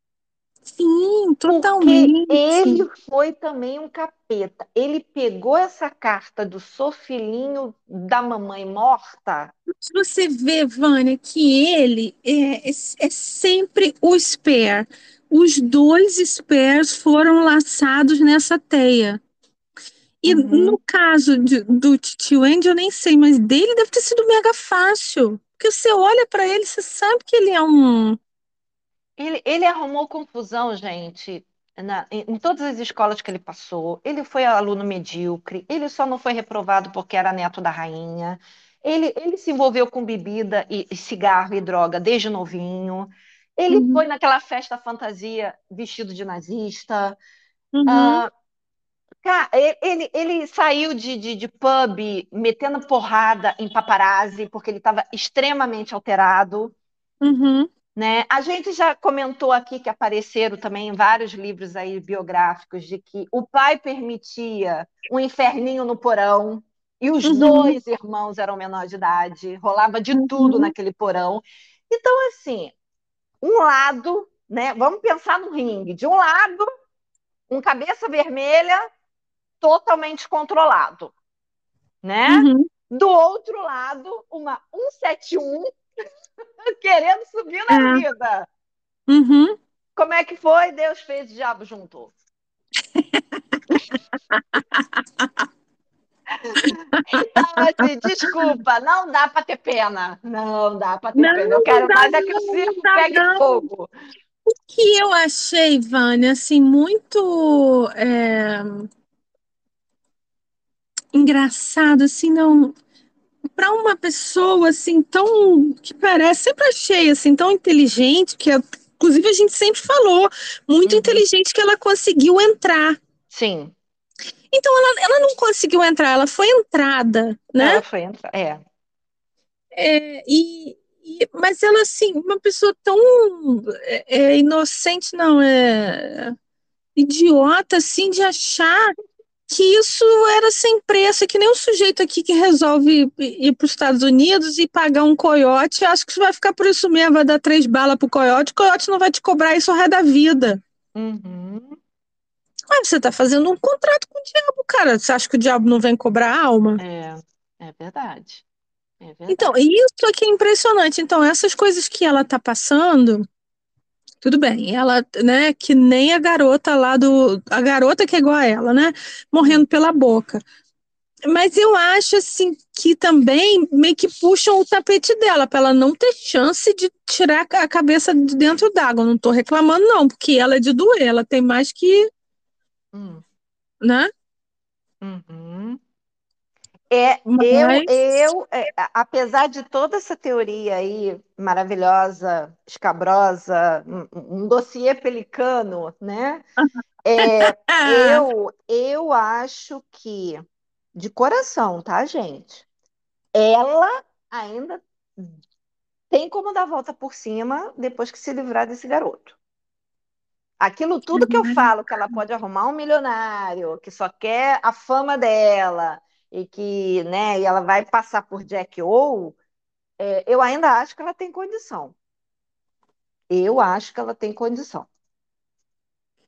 Sim, totalmente. Porque ele foi também um capeta. Ele pegou essa carta do sou filhinho da mamãe morta. Você vê, Vânia, que ele é, é, é sempre o Spare. Os dois Spares foram laçados nessa teia. E uhum. no caso de, do tio Andy, eu nem sei, mas dele deve ter sido mega fácil. Porque você olha para ele, você sabe que ele é um. Ele, ele arrumou confusão, gente, na, em, todas as escolas que ele passou. Ele foi aluno medíocre, ele só não foi reprovado porque era neto da rainha. Ele, ele se envolveu com bebida e, e cigarro e droga desde novinho. Ele uhum. foi naquela festa fantasia vestido de nazista. Uhum. Uh, Cara, ele, ele saiu de, de, de, pub metendo porrada em paparazzi, porque ele estava extremamente alterado. Uhum. Né? A gente já comentou aqui que apareceram também vários livros aí biográficos de que o pai permitia um inferninho no porão e os uhum. dois irmãos eram menores de idade, rolava de uhum. tudo naquele porão. Então, assim, um lado, né? Vamos pensar no ringue. De um lado, um cabeça vermelha totalmente controlado, né? Uhum. Do outro lado, uma 171 querendo subir na é. vida. Uhum. Como é que foi? Deus fez, o diabo juntou. Então, assim, desculpa, não dá para ter pena. Não dá para ter não, pena. Eu quero mais é que o circo pegue não. fogo. O que eu achei, Vânia, assim, muito. É engraçado, assim, não. Para uma pessoa assim tão que parece sempre achei assim tão inteligente que inclusive a gente sempre falou muito uhum. inteligente que ela conseguiu entrar. Sim. Então ela, ela não conseguiu entrar, ela foi entrada, né? Ela foi entrada, é. é e, e, mas ela assim uma pessoa tão é, é inocente não é idiota assim de achar que isso era sem preço, que nem um sujeito aqui que resolve ir para os Estados Unidos e pagar um coiote, acho que você vai ficar por isso mesmo, vai dar três balas pro coiote, o coiote não vai te cobrar isso ao ré da vida. Uhum. Mas você está fazendo um contrato com o diabo, cara. Você acha que o diabo não vem cobrar a alma? É, é verdade. É verdade. Então, isso aqui é impressionante. Então, essas coisas que ela está passando, tudo bem, ela, né, que nem a garota lá do. A garota que é igual a ela, né? Morrendo pela boca. Mas eu acho, assim, que também meio que puxam o tapete dela, para ela não ter chance de tirar a cabeça de dentro d'água. Não estou reclamando, não, porque ela é de doer, ela tem mais que. Hum. Né? Uhum. É, Mas... eu, eu é, apesar de toda essa teoria aí maravilhosa, escabrosa, um, um dossiê pelicano, né? É, eu, eu acho que, de coração, tá, gente? Ela ainda tem como dar a volta por cima depois que se livrar desse garoto. Aquilo tudo que eu falo, que ela pode arrumar um milionário, que só quer a fama dela, e que né, e ela vai passar por Jack ou é, eu ainda acho que ela tem condição. Eu acho que ela tem condição.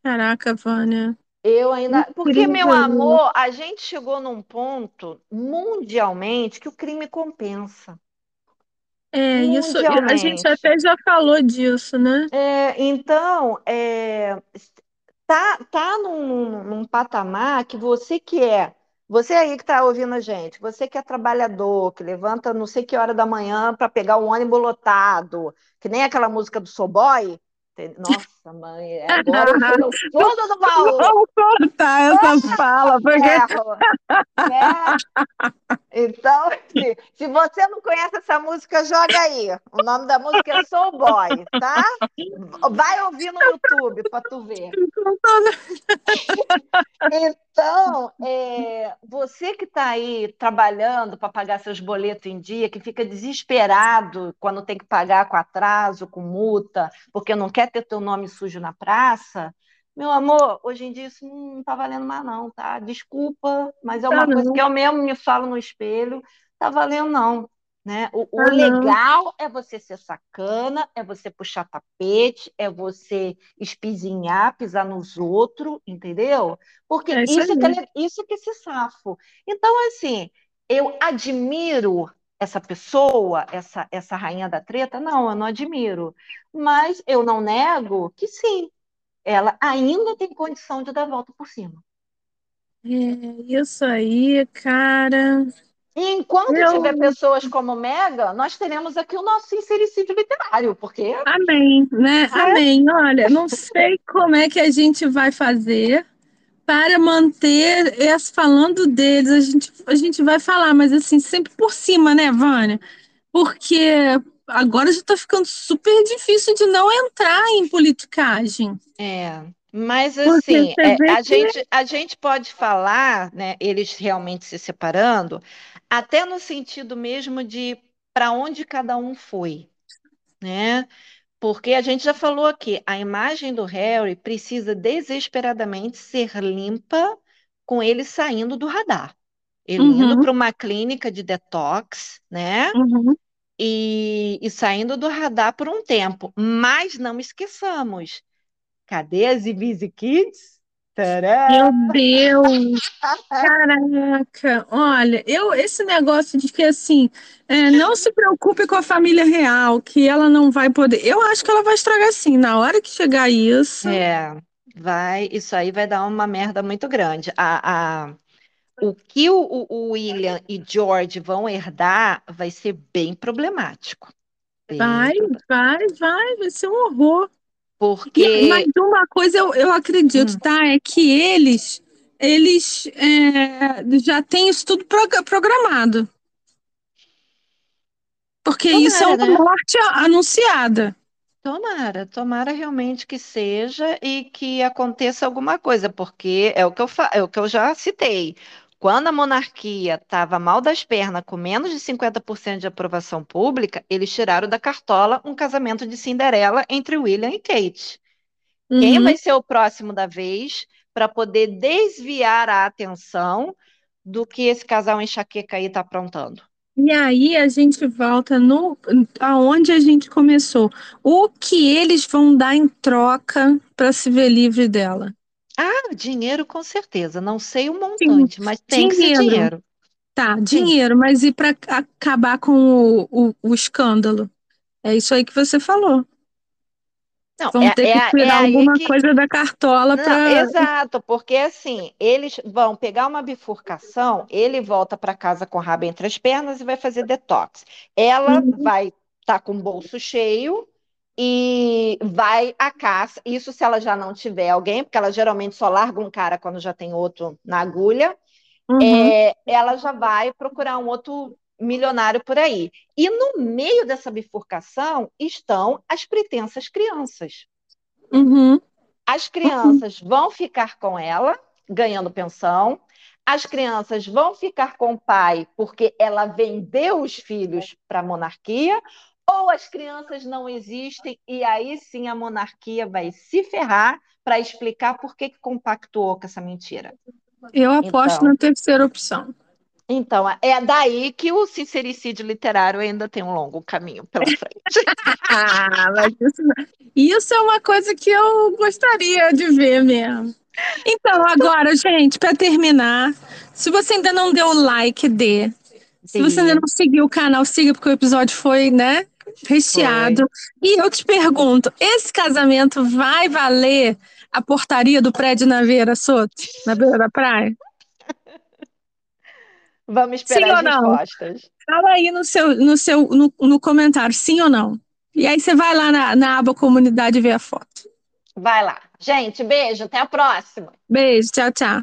Caraca, Vânia. Eu ainda. Porque, meu amor, a gente chegou num ponto mundialmente que o crime compensa. É, isso a gente até já falou disso, né? É, então, é, tá, tá num, num patamar que você que é, você aí que está ouvindo a gente, você que é trabalhador, que levanta não sei que hora da manhã para pegar o ônibus lotado, que nem aquela música do Soul Boy, nossa, mãe, é agora eu fui no fundo do baú. Vamos cortar essa fala, porque. É. Então, se, se, você não conhece essa música, joga aí. O nome da música é Soul Boy, tá? Vai ouvir no YouTube para tu ver. Então, é, você que está aí trabalhando para pagar seus boletos em dia, que fica desesperado quando tem que pagar com atraso, com multa, porque não quer ter teu nome sujo na praça, meu amor, hoje em dia isso não está valendo mais não, tá? Desculpa, mas é uma tá coisa não. que eu mesmo me falo no espelho, tá valendo não. Né? O, o legal é você ser sacana, é você puxar tapete, é você espizinhar, pisar nos outros, entendeu? Porque é isso, isso, que é, isso que é esse safo. Então, assim, eu admiro essa pessoa, essa, essa rainha da treta? Não, eu não admiro. Mas eu não nego que sim, ela ainda tem condição de dar a volta por cima. É, isso aí, cara. E enquanto eu... tiver pessoas como Mega, nós teremos aqui o nosso sincericídio literário, porque. Amém, né? É. Amém. Olha, não sei como é que a gente vai fazer para manter esse falando deles. A gente, a gente vai falar, mas assim, sempre por cima, né, Vânia? Porque agora já está ficando super difícil de não entrar em politicagem. É. Mas assim, é, a, que... gente, a gente pode falar, né, eles realmente se separando, até no sentido mesmo de para onde cada um foi, né? Porque a gente já falou aqui, a imagem do Harry precisa desesperadamente ser limpa com ele saindo do radar. Ele uhum. indo para uma clínica de detox, né? Uhum. E, e saindo do radar por um tempo. Mas não esqueçamos, Cadê as Ibizi Kids? Tcharam! Meu Deus! Caraca! Olha, eu esse negócio de que assim, é, não se preocupe com a família real, que ela não vai poder. Eu acho que ela vai estragar sim, na hora que chegar isso. É, vai, isso aí vai dar uma merda muito grande. A, a, o que o, o William e George vão herdar vai ser bem problemático. Bem vai, problemático. vai, vai, vai ser um horror. Porque. Mas uma coisa eu, eu acredito, hum. tá? É que eles, eles é, já têm isso tudo programado. Porque tomara, isso é uma né? morte anunciada. Tomara, tomara realmente que seja e que aconteça alguma coisa, porque é o que eu, é o que eu já citei. Quando a monarquia estava mal das pernas, com menos de 50% de aprovação pública, eles tiraram da cartola um casamento de Cinderela entre William e Kate. Uhum. Quem vai ser o próximo da vez para poder desviar a atenção do que esse casal enxaqueca aí está aprontando? E aí a gente volta no aonde a gente começou. O que eles vão dar em troca para se ver livre dela? Ah, dinheiro com certeza. Não sei o montante, Sim, mas tem que ser dinheiro. Tá, dinheiro, mas e para acabar com o, o, o escândalo? É isso aí que você falou. Não, Vão é, ter que é, tirar é alguma que... coisa da cartola para. Exato, porque assim, eles vão pegar uma bifurcação, ele volta para casa com o rabo entre as pernas e vai fazer detox. Ela uhum. vai estar tá com o bolso cheio e vai à caça. Isso se ela já não tiver alguém, porque ela geralmente só larga um cara quando já tem outro na agulha. Uhum. É, ela já vai procurar um outro milionário por aí. E no meio dessa bifurcação estão as pretensas crianças. Uhum. As crianças uhum. vão ficar com ela, ganhando pensão. As crianças vão ficar com o pai porque ela vendeu os filhos para a monarquia, ou as crianças não existem e aí sim a monarquia vai se ferrar para explicar por que, que compactuou com essa mentira. Eu aposto então, na terceira opção. Então, é daí que o sincericídio literário ainda tem um longo caminho pela frente. ah, mas isso, isso é uma coisa que eu gostaria de ver mesmo. Então, agora, gente, para terminar, se você ainda não deu o like, dê. Se você ainda não seguiu o canal, siga, porque o episódio foi, né, recheado. E eu te pergunto, esse casamento vai valer a portaria do prédio na Veira Soto, na beira da praia? Vamos esperar sim as respostas. Fala aí no seu, no seu no, no comentário, sim ou não. E aí você vai lá na, na aba comunidade ver a foto. Vai lá. Gente, beijo, até a próxima. Beijo, tchau, tchau.